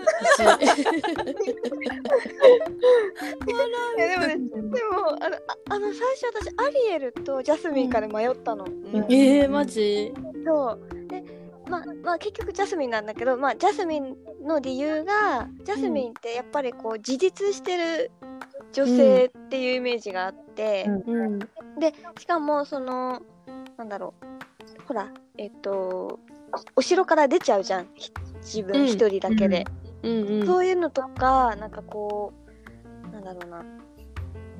やでもね、でもあのああの最初私アリエルとジャスミンから迷ったの。えー、マジ？そうでまあまあ結局ジャスミンなんだけど、まあ、ジャスミンの理由がジャスミンってやっぱりこう自立してる女性っていうイメージがあって、うん。でしかもそのなんだろうほらえっとお城から出ちゃうじゃんひ自うん分一人だけで、うんうん。そういうのとかなんかこうなんだろうなう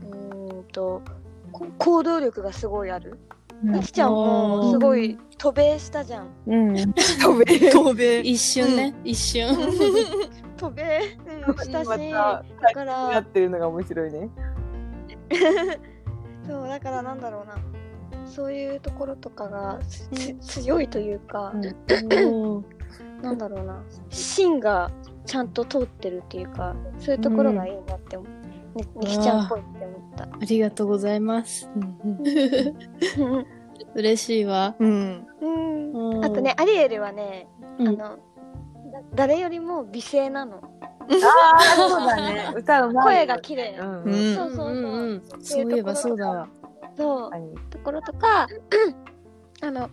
ーんとこ行動力がすごいある。みきちゃんもすごい渡米したじゃん。うん、飛べ飛べ一瞬ね、一瞬。渡米、うん、したし、まだから。ってるのが面白いね。そうだからなんだろうな。そういうところとかがつ強いというか、なんだろうな。芯がちゃんと通ってるっていうかそういうところがいいなって思う、ねねきちゃんっぽいって思った。ありがとうございます。うん嬉しいわ。うんうんうんあとね、アリエルはね、うんあのだ誰よりも美声なのああ、そうだね。歌うまい。声が綺麗、うん。うんうん。そうそうそう、んんんそういえばそうだわ。そうところとか あの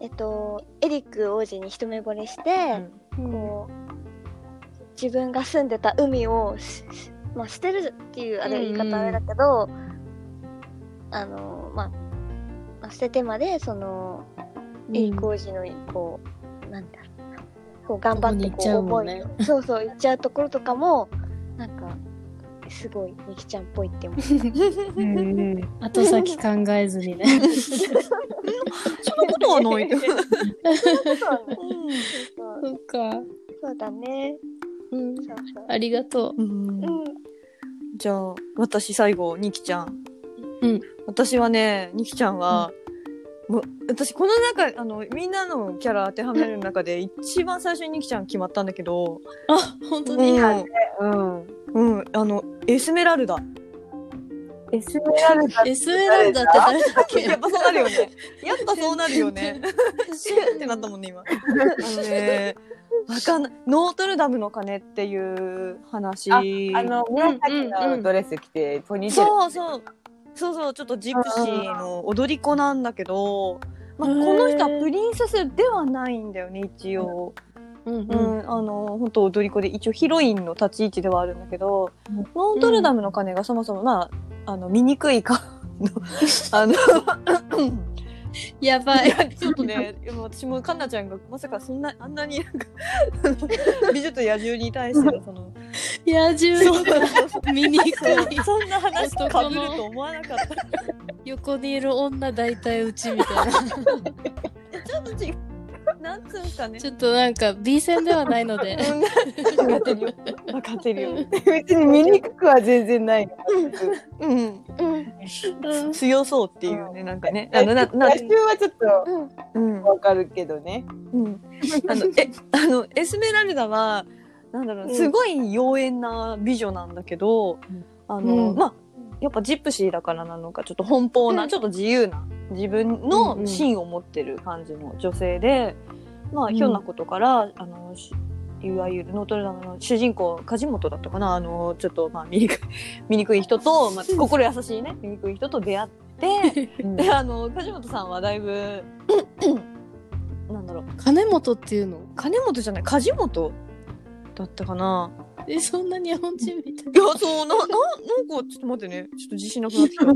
えっとエリック王子に一目惚れして、こう自分が住んでた海をしまあ捨てるっていうあれ言い方あれだけど、あのまあまあ捨ててまでそのエリック王子のこう、なんだろうなこう頑張ってこうここに行っちゃうも思いんねを そうそう行っちゃうところとかもなんかすごいみきちゃんっぽいって思う。うん後先考えずにね。そんなことはないそっか。そうだね。うん。そうそう。ありがとう。ん。うん。じゃあ私最後ニキちゃん。うん。私はねニキちゃんは、もう私この中あのみんなのキャラ当てはめる中で一番最初にニキちゃん決まったんだけど、う。あ、本当うに。んうん。うん、あのエスメラルダ。エスメラルダ。エスメラルダって誰だっけ？やっぱそうなるよね。やっぱそうなるよね。シュンってなったもんね今。あのねわかんない。ノートルダムの鐘っていう話。あの、紫のドレス着て、ポニーテール。そうそう。そうそう。ちょっとジプシーの踊り子なんだけど、まあ、この人はプリンセスではないんだよね一応、うん。ううん。ん。あの本当踊り子で一応ヒロインの立ち位置ではあるんだけど、うん。ノートルダムの鐘がそもそもまああの醜いか。あの やばい。いやちょっとね私もかんなちゃんがまさかそんなあんなになんか 美女と野獣に対してのその野獣が見にくい。そんな話かぶると思わなかった横にいる女大体うちみたいな。ちょっと違うなんつうんかねちょっとなんか B 戦ではないので。分かってるよ分かってるよ別に見にくくは全然ない。うんうん。うん強そうっていうね、なんかね。あの、な、な、来週はちょっとうん。わかるけどね。うん。あの、え、あの、エスメラルダは、なんだろう、すごい妖艶な美女なんだけど、あの、うんまあ、やっぱジプシーだからなのか、ちょっと奔放な、うん。ちょっと自由な、自分うんうん。の芯を持ってる感じの女性で、まあ、ひょんなことから、あの、しいわゆるノートルダムの主人公、梶本だったかなあの、ちょっと、まあ、醜い、醜い人と、まあ、心優しいね、醜い人と出会って、で、あの、梶本さんはだいぶ、なんだろう、金本っていうの？金本じゃない、梶本だったかなえ、そんな日本人みたいいや、そう、な、な、なんか、ちょっと待ってね。ちょっと自信なくなってきた。こ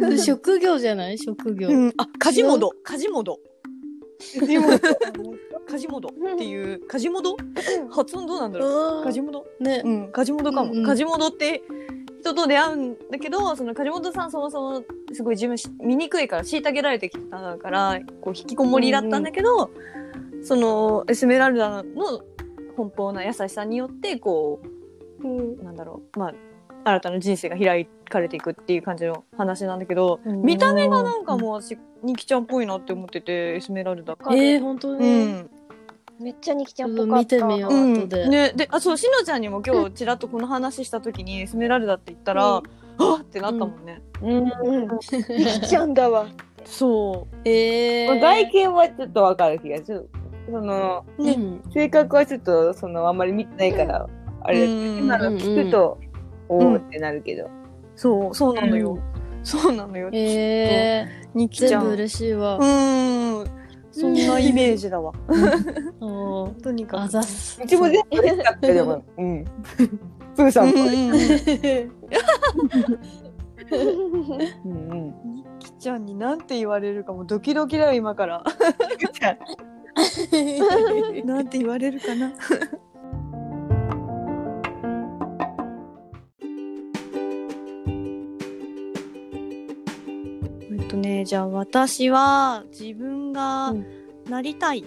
な。職業じゃない？職業。うん、あ、梶本、梶本。梶本っていう、梶本発音どうなんだろう？あ梶本ーねう。ん、梶本かも。うんうん梶本って人と出会うんだけど、その梶本さんそもそもすごい自分し醜いから虐げられてきたから、こう引きこもりだったんだけど、そのエスメラルダの奔放な優しさによって、こう、なんだろう、まあ、新たな人生が開かれていくっていう感じの話なんだけど、見た目がなんかもう私、ニキちゃんっぽいなって思ってて、エスメラルダ。えー、本当うに。ん。めっちゃニキちゃんっぽかった。見てみよう、うん、後で。ね、で、あ、そう、しのちゃんにも今日ちらっとこの話した時に、エスメラルダって言ったら、うんあっってなったもんね。うん。うん。ニキちゃんだわ。そえー。外見はちょっとわかる気がする。その、う。ね。うん。性格はちょっと、その、あんまり見てないから、あれうん今の聞くと、おーってなるけど。そう、そうなのよ。うんそうなのよ。えー。ニキちゃん。全部嬉しいわう。ーん。そんなイメージだわ。おとにかく。あざっすう。ちも全部嬉しかったよ、でも。うん。プーさんも。うんうんうんうんうん。ニキちゃんになんて言われるかもドキドキだよ、今から。なんて言われるかな。えっとね、じゃあ私は自分がうんなりたい、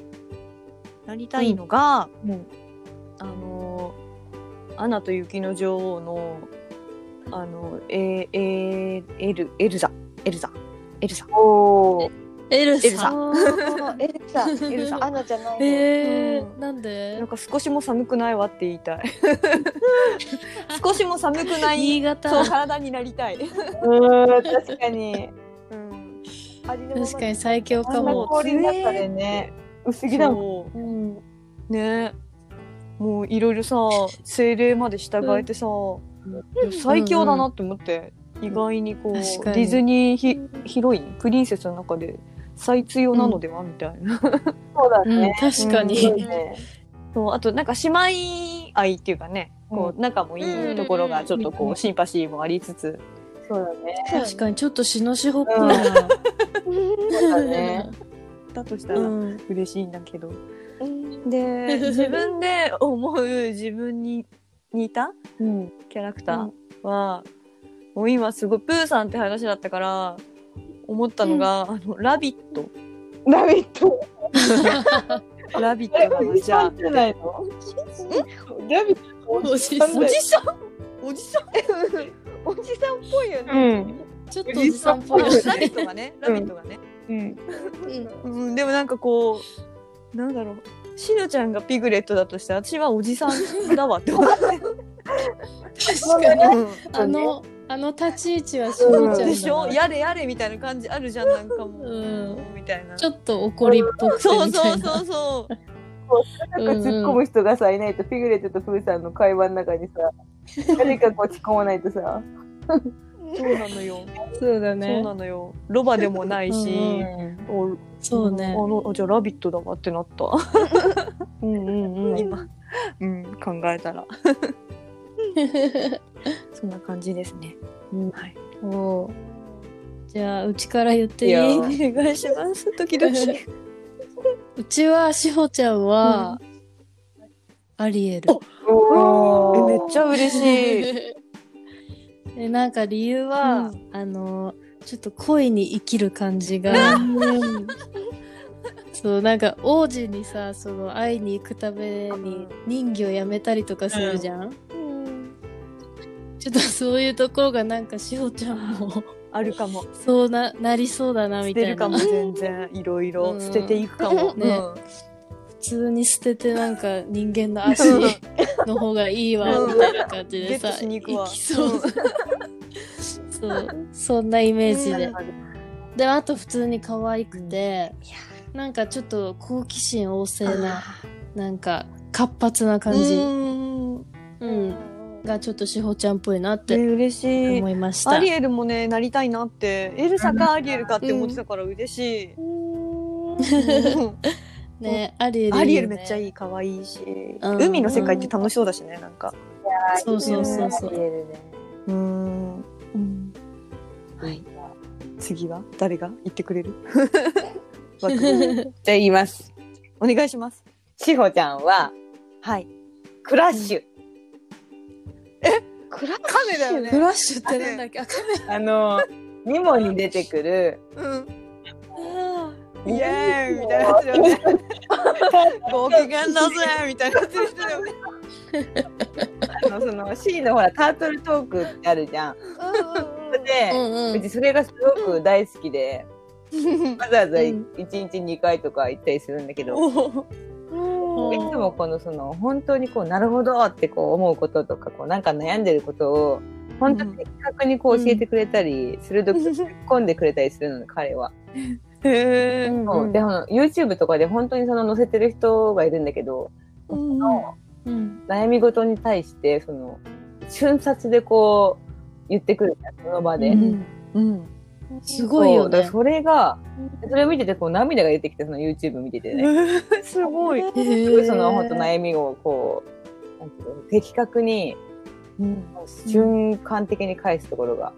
なりたいのが、うんあの、アナと雪の女王の、あの、ええエル、エルザ、エルザ、エルザ。おー。エルエルサエルサ。エルサ アナじゃないの。えー、うんなんで？なんか少しも寒くないわって言いたい。少しも寒くない。新潟そう、体になりたい。うーん、確かに。うん。ありのまま確かに最強かも。氷の中でね、薄着だもん。そううん。ねもういろいろさ、精霊まで従えてさ、最強だなって思って、意外にこう、ディズニーヒヒロイン、プリンセスの中で最強なのでは、みたいな。そうだうんね。、確かに。そうあとなんか姉妹愛っていうかね、こう、仲もいいところがちょっとこう、シンパシーもありつつ、そうだね。確かにちょっとしのしほっぽいな。そうだね。だとしたらうん。嬉しいんだけど。うんで、自分で思う自分に似たうん。キャラクターは、もう今すごいプーさんって話だったから、思ったのが、あの、ラビット。ラビット。ラビッえ、トなのじゃあおじさん。じゃないの？ラビットおじさんおじさんおじさん？おじさん？っぽいようね。ん。ちょっとおじさんっぽいよラビね。ットがね、ラビットがね。うん。うん、でもなんかこう、なんだろう。しのちゃんがピグレットだとして、私はおじさんだわって思って。確かに。うんあの、あの立ち位置はしのちゃんでしょやれやれみたいな感じあるじゃん、なんかもう。うんみたいな。ちょっと怒りっぽくてそうみたいうな。そそうそう。なんか突っ込む人がさ、いないと、ピグレットとプーさんの会話の中にさ、誰かこう突っ込まないとさ。そうなのよ。そうそうだね。なのよ。ロバでもないし、おそうねあの、あじゃあラビットだわってなった。うんうんうん。今、うん、考えたら。そんな感じですね。うんはい。おうじゃあ、うちから言っていい？お願いします。時々。うちは、しほちゃんは、アリエル。おーえめっちゃ嬉しい。でなんか理由は、うあの、ちょっと恋に生きる感じが、そう、なんか王子にさ、その会いに行くために人魚やめたりとかするじゃん、ちょっとそういうところがなんかしほちゃんも あるかも。そうななりそうだな捨みたいな。てるかも、全然。いろいろうん。捨てていくかも。ね。うん。普通に捨ててなんか人間の足の方がいいわうん。みたいな感じでさに行きそう。そう。そんなイメージで。であと普通に可愛くて、なんかちょっと好奇心旺盛ななんか活発な感じ、うん。うんがちょっとしほちゃんっぽいなっえて嬉しい思。いました、アリエルもね、なりたいなって。エルサかアリエルかって思ってたから嬉しい。ね アリエルねアリエルめっちゃいい、可愛いし。うん海の世界って楽しそうだしね、なんか。そうそうそうそうねうん。うんはい。次は？誰が言ってくれる？じゃあ言います。お願いします。しほちゃんは、はい。クラッシュ。クラカメだよフラッシュってなんだっけ？あカメ。あの、ニモに出てくる、うん。イエーイ。みたいなやつだよね。ご機嫌だぜ？みたいなやつよ。ね。あの、その C のほら、タートルトークってあるじゃん。それで、うんううんちそれがすごく大好きで、わざわざ1うん。日2回とか行ったりするんだけど、いつもこのその本当にこうなるほどってこう思うこととかこうなんか悩んでることを本当に的確にこう教えてくれたり、鋭く突っ込んでくれたりするのね彼は。へえ。そうであの YouTube とかで本当にその載せてる人がいるんだけど、うんうん悩み事に対してその瞬殺でこう言ってくるその場で。うんうん。すごいよね。そう。だからそれがそれを見ててこう涙が出てきてその YouTube 見ててね。すごい。すごい。その本当悩みをこうなんていうの的確に瞬間的に返すところが。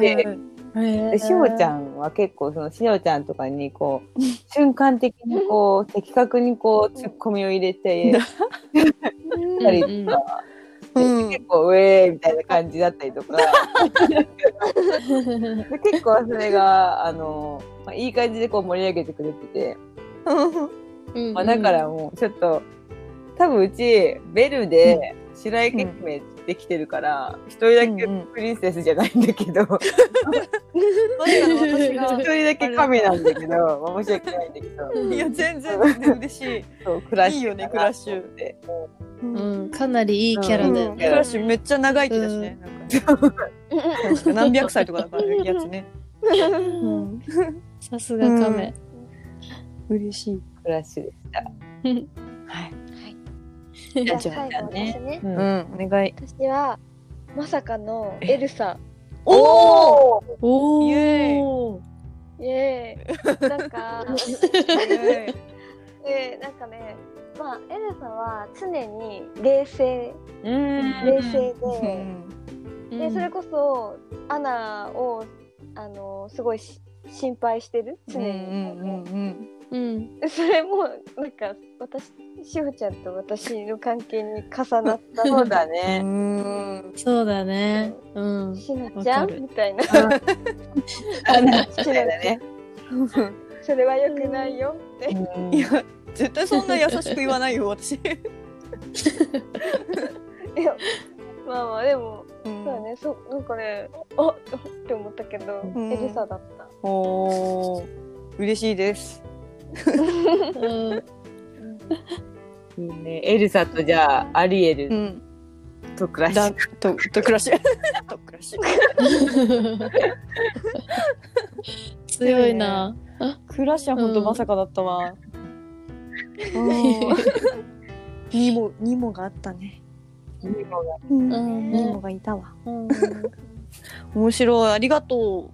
ででしおちゃんは結構そのしおちゃんとかにこう瞬間的にこう的確にこうツッコミを入れてたりとか、うん。結構ウェーみたいな感じだったりとか。で結構それがあの、まあ、いい感じでこう盛り上げてくれてて、まあ、だからもうちょっと多分うちベルで白雪姫できてるから一、人だけプリンセスじゃないんだけど、一人だけ神なんだけど、まあ申し訳ないんだけど、いや全然全然嬉しい。そうクラッシュいいよねクラッシュ。で。うん、かなりいいキャラだよクね。ラッシュめっちゃ長生きだしね。なんかね何百歳とかだからねやつね。うんさすがカメ。嬉しい。クラッシュでした。はい。じゃあじゃあ最後私ねううんんお願い。私はまさかのエルサおお。おイエお。イエーイなんか でなんかねまあエルサは常に冷静。うん。冷静で、でそれこそアナをあのすごいし心配してる。常に、うんうん。それもなんか私しほちゃんと私の関係に重なった。そうだうね。ん。そうだね。うん。しなちゃん？みたいな。あなそうだね。それは良くないよって、いや絶対そんな優しく言わないよ 私。いやまあまあでも、うんそうだねそうなんかねあっって思ったけど、んエルサだったおお。嬉しいです。うん。いいね。エルサとじゃあアリエルん。とクラッシだュ。ととクラッシュ。とクラッシュ。強いな。クラッシュは本当まさかだったわ。ニモニモがあったね。うんうんニモがいたわ。うん 面白いありがと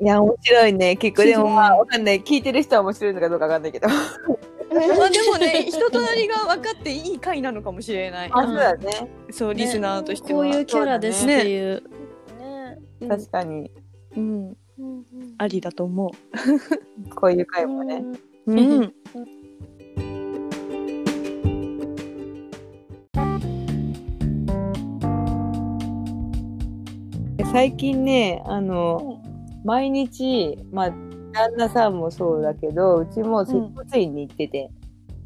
いや、面白いね。結構でもまあ、わかんない。聞いてる人は面白いのかどうかわかんないけど。う。まあでもね人となりが分かっていい回なのかもしれない。あ、そうだね。そうリスナーとしては。こういうキャラですっていう。ねうん確かに。うんありだと思こういう回もね。う。うん。最近ね、あの、毎日、まあ、旦那さんもそうだけど、うちも接骨院に行ってて、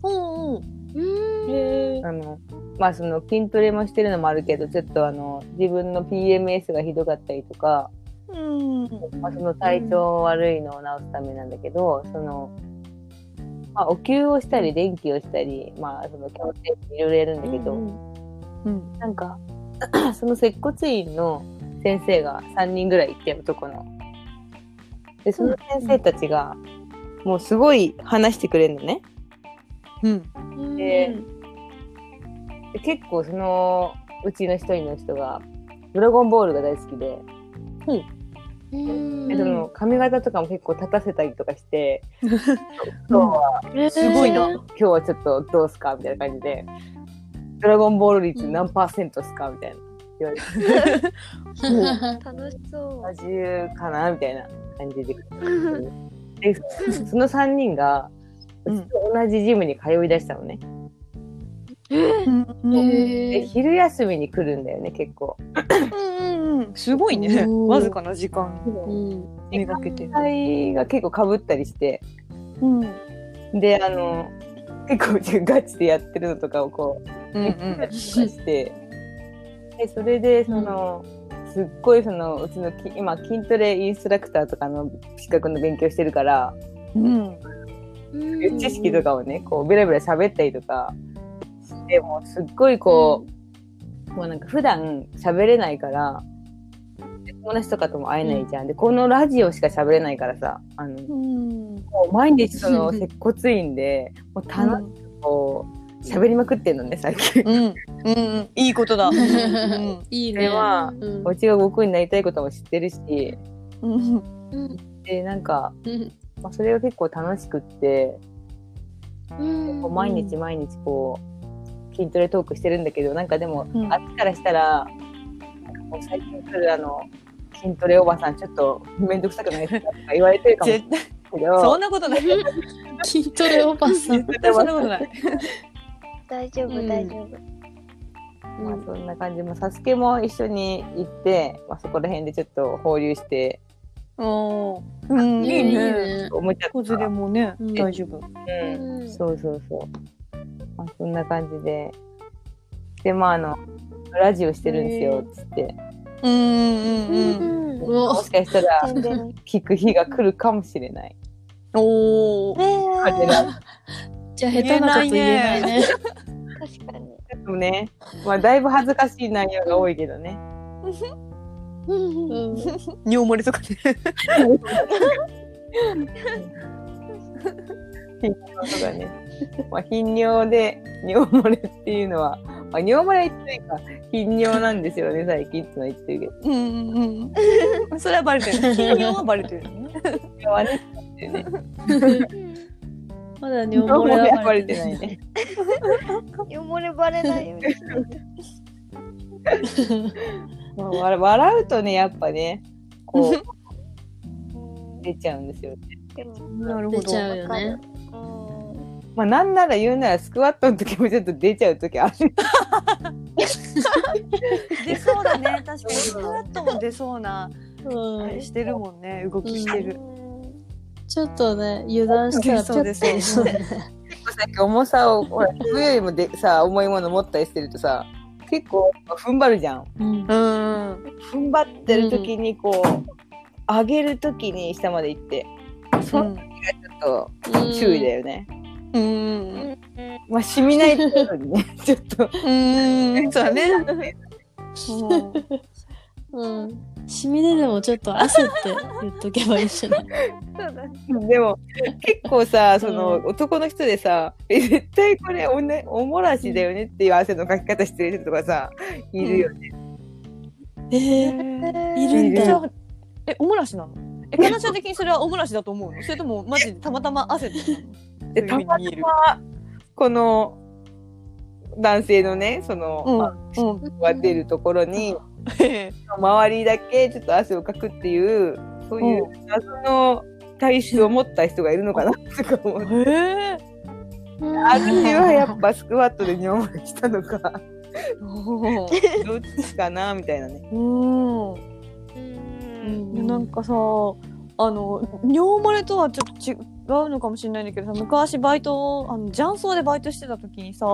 うんうん。あの、まあその筋トレもしてるのもあるけどちょっとあの自分の PMS がひどかったりとか、うん。まあ、その体調悪いのを治すためなんだけど、その、まあ、お灸をしたり電気をしたり、まあ、その矯正いろいろやるんだけど、うん。なんか その接骨院の先生が3人ぐらいいて男の。でその先生たちがもうすごい話してくれるのね。うんでで結構そのうちの一人の人が「ドラゴンボール」が大好きで。うんでその髪型とかも結構立たせたりとかして、今日はすごいな今日はちょっとどうすかみたいな感じで「ドラゴンボール率何パーセントっすか?」みたいな言われて楽しそ80かなみたいな感じで。でその3人が同じジムに通い出したのね、うん。で昼休みに来るんだよね結構。うんうん すごいね。わずかな時間うん。めがけて時帯が結構かぶったりして。うん。であの結構ガチでやってるのとかをこううん見たりとかして、でそれでその、すっごいそのうちのき今筋トレインストラクターとかの資格の勉強してるから、うん。知識とかをねこうベラベラ喋ったりとかしてもうすっごいこう、もうなんか普段喋れないから友達とかとも会えないじゃん、でこのラジオしか喋れないからさあのうん。もう毎日その接骨院でもう楽しくこう喋りまくってんのね最近。うん。うんうん。いいことだ。うん。いいね。はうん。うちが僕になりたいことも知ってるし。うん。でなんか、うん。まあ、それが結構楽しくって、うん。毎日毎日こう筋トレトークしてるんだけどなんかでも、うん。あっちからしたらもう最近来るあの筋トレおばさんちょっと面倒くさくないですかとか言われてるかもそんなことない。筋トレおばさん。絶対そんなことない。う。大丈夫、うん大丈夫。まあそんな感じもサスケも一緒に行って、まあ、そこら辺でちょっと放流しておーうん、いいね。おもちゃ子連れもね、うん大丈夫。うんうんそうそうそう。まあ、そんな感じで。で、まあ、あの、ラジオしてるんですよ、つって。うんうんうん。うん。うおもしかしたら。聞く日が来るかもしれない。おー。彼ら。じゃあ下手なこと言えないね。確かに。でもね、まあ、だいぶ恥ずかしい内容が多いけどね。うん。尿漏れとかね。頻尿とかね。まあ、頻尿で尿漏れっていうのは、まあ、尿漏れっていうか、頻尿なん。ですよね、最近ってのは言ってるけど。うん。うん。うん。それはバレてる。頻尿はバレてるね。ねまだ尿尿漏漏れはバレてないね。汚れバレないようにしないと。まあ笑笑うとね、やっぱね、こう、出ちゃうんですよなるほど出ち。ゃうよね。うんまあ、なんなら言うならスクワットの時もちょっと出ちゃう時ある。出そうだね。確かにスクワットも出そうな、うんあれしてるもんね。動きしてる。ちょっとね、油断したらそうですそうそうね。さっき重さを、ほら、自分よりもでさ、重いもの持ったりしてるとさ、結構踏ん張るじゃん。うんうん。踏ん張ってる時にこう、上げる時に下まで行って、その時がちょっと注意だよね。うん。うんまあ、染みないところにね、ちょっと。うん。そうだね。うん。しみででもちょっと汗って言っとけばいいんじゃないそうだね。でも、結構さ、その、男の人でさ、え、絶対これお,、ね、おもらしだよねっていう汗のかき方してる人とかさ、いるよね。えー、いるんだ。え、おもらしなの？え、かなちゃん的にそれはおもらしだと思うの？それともマジでたまたま汗で？で、たまた。ま、この、男性のね、その、うんまあ出るところに、へ 周りだけちょっと汗をかくっていう、そういう謎の体質を持った人がいるのかなとか思う。え。へあるいはやっぱスクワットで尿漏れしたのか、え。どっちかなみたいなね。うん。うんなんかさあの尿漏れとはちょっとちうのかもしれないんだけどさ昔バイトあの雀荘でバイトしてた時にさ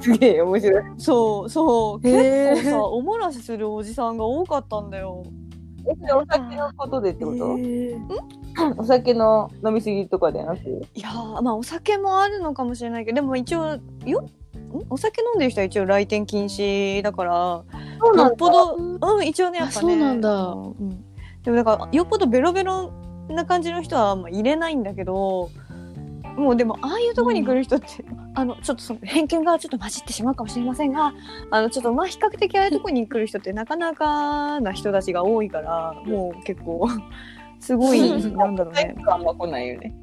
すげえ面白い。そうそう結構さおもらしするおじさんが多かったんだよ。え、お酒のことでってこと？へお酒の飲みすぎとかではなく？いやーまあお酒もあるのかもしれないけどでも一応よん？お酒飲んでる人は一応来店禁止だからそうよっぽどうん一応ねやっぱね。あそうなんだ。うん、でもだからよっぽどベロベロな感じの人はまあ入れないんだけどもうでもああいうとこに来る人って、あのちょっとその偏見がちょっと混じってしまうかもしれませんがあのちょっとまあ比較的ああいうとこに来る人ってなかなかな人たちが多いからもう結構 すごい なんだろうね。あんま来ないよね。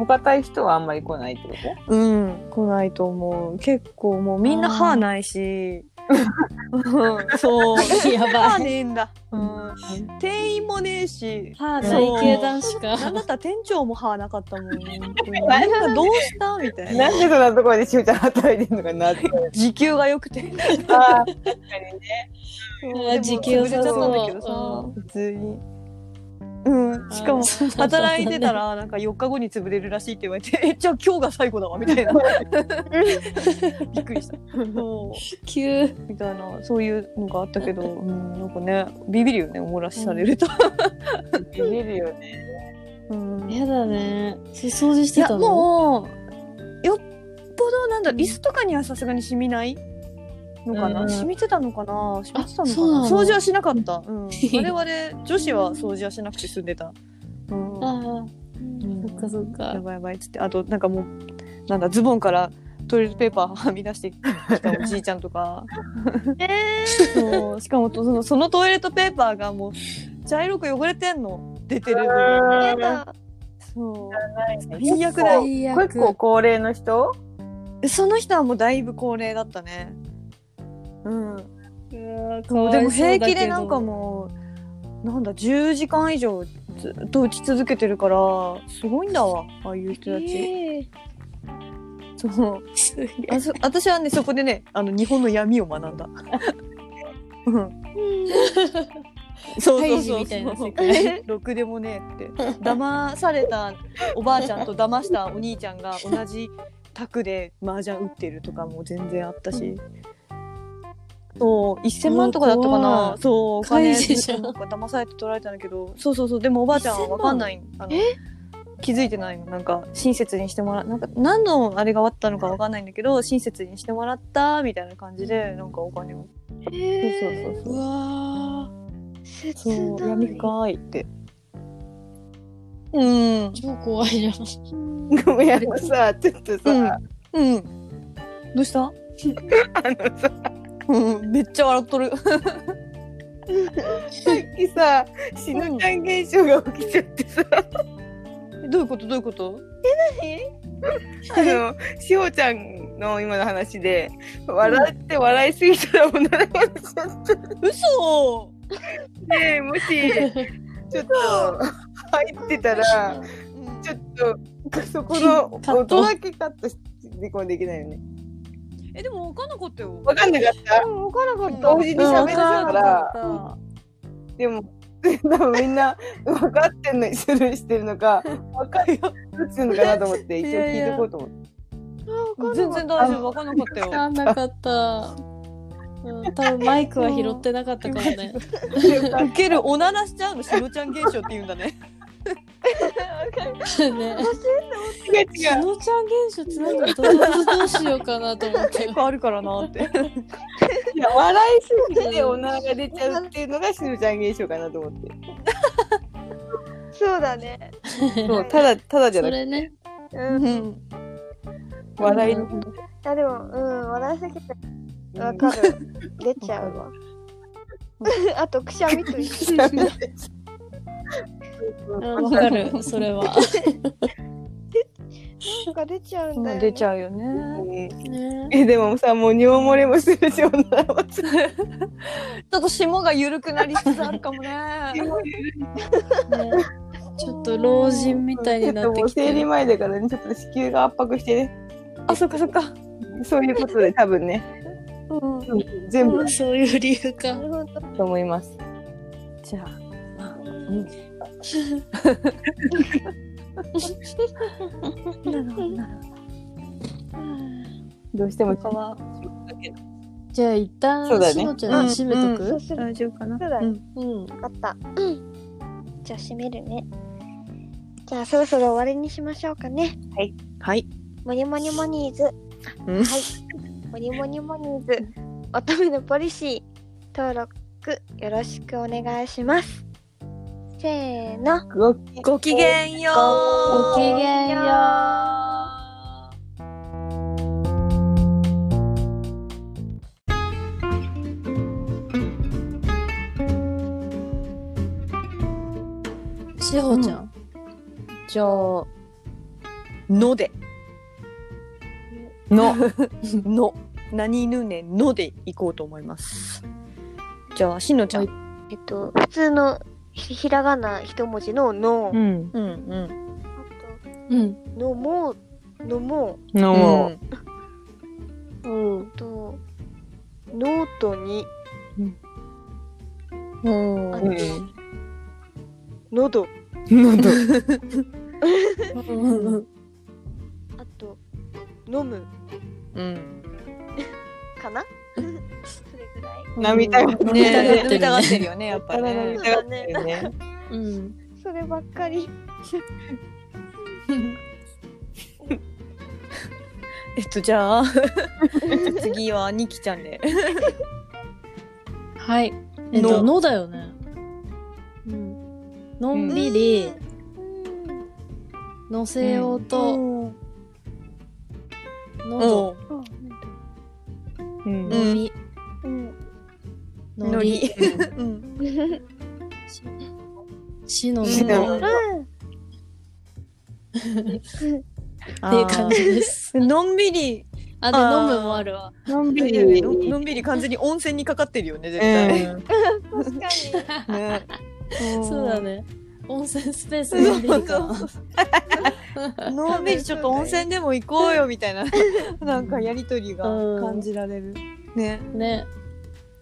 お堅い人はあんまり来ないってこと？うん、来ないと思う。結構もうみんな歯ないし、うんそう。やば歯い。ねえんだ。うん。店員もねえし、歯そう内系男子か。なんだったら店長も歯なかったもん。なんかどうしたみたいな。なんでそんなところでしおちゃん働いてんのかなって。時給が良くて。ああ、確かにね。時給良さそうだけどさうん、普通に。うん、しかも働いてたらなんか4日後に潰れるらしいって言われて えじゃあ今日が最後だわみたいな。びっくりした。そう。急。みたいなそういうのがあったけど、うん、なんかねビビるよねおもらしされると、ビビるよね。うん。いやだね。掃除してやたの？もうよっぽどなんだ椅子とかにはさすがに染みない？のかな、うん染みてたのかな？染みてたのかな？掃除はしなかった、うん、我々女子は掃除はしなくて済んでた、うん、ああ。ん。そっかそっか。や。ばいやばいっつって。あとなんかもうなんだズボンからトイレットペーパーはみ出してきたおじいちゃんとか。そう。しかもそのそのトイレットペーパーがもう茶色く汚れてんの。出てる。そう。最悪だ。結構高齢の人？その人はもうだいぶ高齢だったねうん。うそうでも平気でなんかもうなんだ10時間以上ずっと打ち続けてるからすごいんだわああいう人たち、え。ーそう。あそ私はねそこでねあの日本の闇を学んだ。うん。そうそうそうみたいなそう ろくでもねえって。騙されたおばあちゃんと騙したお兄ちゃんが同じ卓で麻雀打ってるとかも全然あったし。そう1000万とかだったかな。いそうお金開示じゃん。なんか騙されて取られたんだけど。そうそうそう。でもおばあちゃんは分かんない。あの気づいてないの。なんか親切にしてもらなんか何のあれがあったのか分かんないんだけど親切にしてもらったみたいな感じでなんかお金を。そうそうそうそう。うわ切そうない。闇深いって。うん。ー超怖いじゃん。ごめん、あのさ、ちょっとさ、うん。どうした？あのさ、うん。めっちゃ笑っとる。さっきさ、しのちゃん現象が起きちゃってさ、どういうこと？どういうこと？あの、しおちゃんの今の話で、笑って笑いすぎたら女の子にしちゃっ嘘！て、もし、ちょっと入ってたら、ちょっと、そこの音だけカットしてこうできないよね。えでも分かんなかったよわかんなかった？うん、分からなかった。同時に喋ってたから、らでも、多分みんな分かってんのにスルーしてるのか、分かるどっちなのかなと思って、一応聞いてこうと思って。全然大丈夫分かんなかったよわかんなかった。うん、多分マイクは拾ってなかったかもね。受けるおならしちゃうのしのちゃん現象って言うんだねね。違う違う。しのちゃん現象ってなんかどうどうしようかなと思って結。構あるからなっていや笑いすぎておならが出ちゃうっていうのがしのちゃん現象かなと思って。そうだね。そう、ただ、ただじゃなくて、それね。うん。いうん笑いの。や、でも、うん、笑いすぎてわかる。出ちゃうわ。あと、くしゃみと一緒わかる、それは。なんか出ちゃうんだよ、ね。出ちゃうよねね。え、でもさ、もう尿漏れもするし、おならもする。ちょっと霜が緩くなりつつあるかもねねちょっと老人みたいになってきちょっともう生理て。前だからね、ちょっと子宮が圧迫してね。あそっかそっかそういうことで多分ね、うん全部うんそういう理由か。と思います。じゃあまあ なるほどなるどうしても他はじゃあ一旦そうだねしのちゃん閉めとく、そうする大丈夫かな？そうだねんうん分かった。じゃあ閉めるね。じゃあそろそろ終わりにしましょうかね。はいモニモニモニーズ。うんはい。モニモニモニーズ。乙女のポリシー登録よろしくお願いします。せーの。ごごきげんよう。ごきげんよう。しほちゃん、じゃあので。の。の。何ぬねのでいこうと思います。じゃあしのちゃん、はい。えっと、普通のひひらがな一文字のの。うん。うん。うんあうんと、のもう、のも。のも。うん。う、と、ノートに、うん。あうん喉、のど。うんあと、飲む。うん。かな？ぐらい。涙がねえ。飲みたがってるよねやっぱね。涙がってるね。うん。そればっかり。えっとじゃあ 次はにきちゃんで。はい。えっとののだよね。うん。のんびり乗せようと、お喉うん。うん。飲みうん。のりうん。しのしののっあていう感じです。ー のんびり。あで飲むもあるわ。のんびのりのんびり完全に温泉にかかってるよね絶対、うん。確かに。ね。そうだね。温泉スペースのんびりか。なのんびりちょっと温泉でも行こうよみたいな。なんかやりとりが感じられる、ね。ね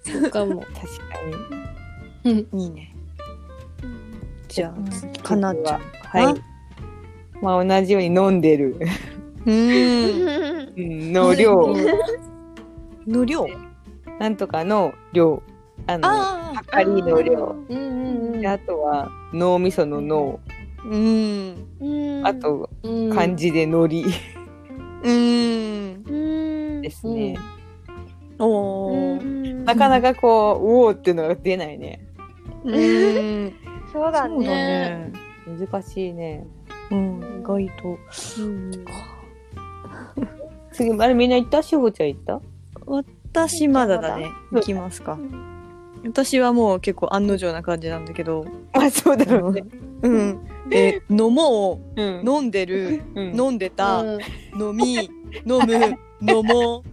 そうかも確かいいね。じゃあに次かなちゃんは？い。まあ同じように飲んでる。うん。うん。の量。の量？なんとかの量。あのあはかりの量。うんうんうん。であとは脳みその脳。うん。うんあ、とうん。漢字でのり。うんうん。で。すねおー。うんなかなかこううおーっていうのが出ないね。うん。そうだそうだね。ね難しいね。うん意外と。うん。次あれみんな行った？しほちゃん行った？私まだだね。行きますか。私はもう結構案の定な感じなんだけど。あそうだろうねうん。え飲もう。うん。飲んでる。うん。飲んでた。うん。飲み飲む飲も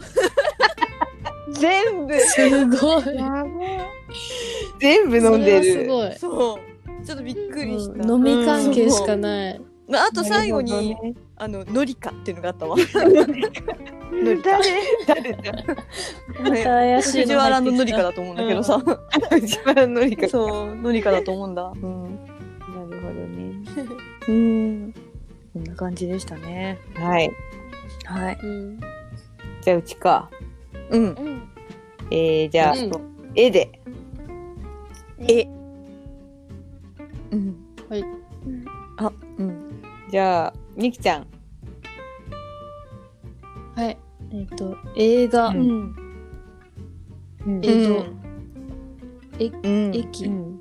全部。すごい。全部飲んでる。それはうそう。ちょっとびっくりした、すごい、うん。飲み関係しかない、まああと最後に、ね。あののりかっていうのがあったわ。誰？誰？だまた怪しい藤原ののりかだと思うんだけどさ、藤原のりかそうのりかだと思うんだ。うん。なるほどね。うん。こんな感じでしたね。はいはい。うん。じゃあうちか。うん。うん。えー、じゃあ、うん。絵で。えうん。はい。あうん。じゃあみきちゃん。はい。えっ、と映画、うん。ん。うん。えっ、と、えうん。駅、うん。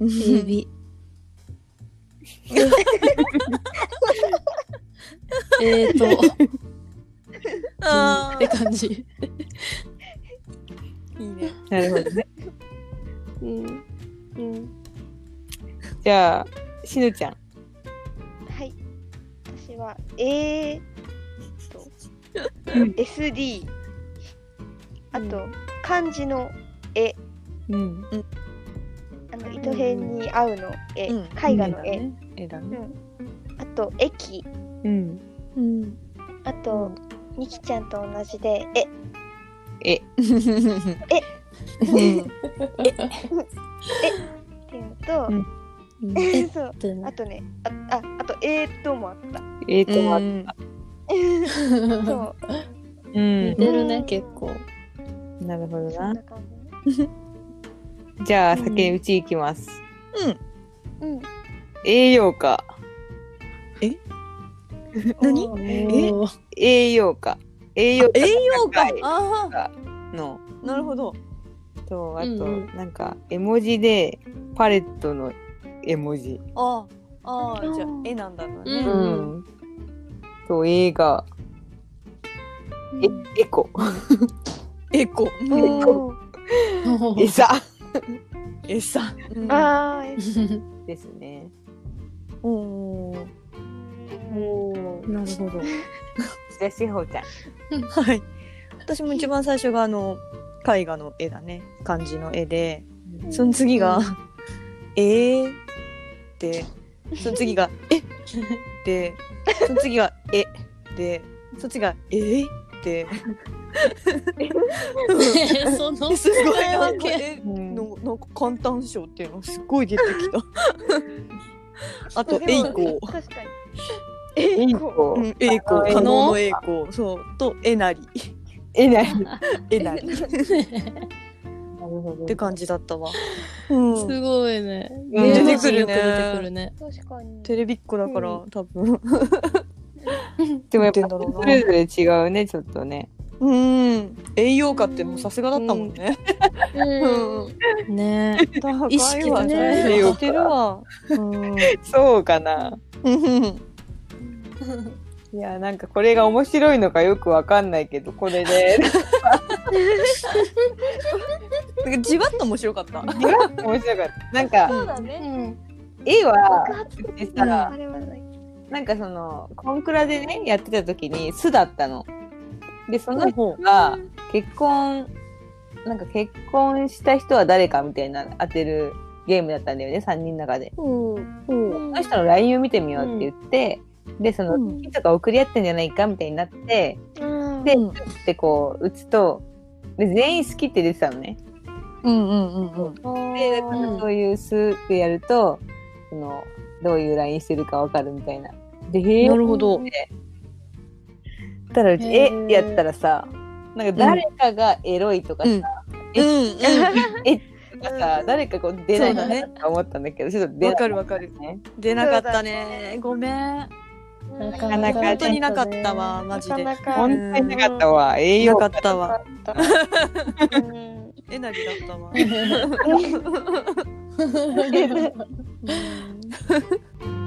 エビ。えっと。あって感じ。ーいいね。なるほどね。うん。うん。じゃあしのちゃん。はい。私は A と。SD。あと、漢字の絵。うん。あの、糸辺に合うの絵。うん。絵画の絵。絵だね。あと、駅。うん。うん。あと、みきちゃんと同じで、え。え。うんっていうのと、うん。え っそう。あとねあああとえーっともあった。えーと、まうん。そう。うん。似。てるね、結構。なるほどな。ね。じゃあ、先にうち行きます。うん。栄養価。何おえ？ー栄養価。栄養価栄養価。のあなるほど。と、あと、うんうん。なんか、絵文字で、パレットの絵文字。ああああじゃあ絵なんだろうね、うん。ん。と、映画。え、エコ。エコ。おー餌餌、うん、あー ですね。おー。おー。なるほど じゃあ、しほちゃん。はい。私も一番最初があの絵画の絵だね。漢字の絵で。その次が「えー」でその次が「えでその次が「え」でその次が「えー」でその すごい。なんかえうんのなんか簡単賞っていうのすっごい出てきた。あと「でも栄光」確かに栄光。うん、栄光、あ可能の栄光、そう、と、えなり、えない。えなりっなるほどて感じだったわ。うん、すごいね。出てくるね人よく出てくるね。確かにテレビっ子だから、う多分。でもやっぱ、出てんだろうなそれぞれ違うね、ちょっとね。うん、栄養価ってもうさすがだったもんね。うん ね高意識がね栄養してるわ。うんそうかな。うん。いや、なんかこれが面白いのかよくわかんないけど、これで。なんかじわっと面白かった。面白かった。なんか、そうだねうん。絵は爆、発うちさ、あれはなんかその、コンクラでね、やってた時に巣だったの。で、その人ほが結婚、なんか結婚した人は誰かみたいな当てるゲームだったんだよね、3人の中で。う。その人の LINE を見てみようって言って、で、その、うんとか送り合ってんじゃないかみたいになって、うんで、ってこう、打つと、で、全員好きって出てたのね。うんうんうんうん。で、だからそういうスーってやると、その、どういう LINE してるかわかるみたいな。で、へえ。なるほど。たらうち、へえーやったらさ、なんか誰かがエロいとかさ、うんうん とかさ、誰かこう出ないかなと思ったんだけど、ちょっと出なわかるわかる。ね。出なかったね。ごめん。ななかなか本当になかったわ、マジで。なかなか本当になかったわ。栄養なかったわ。うんえなりだったわ。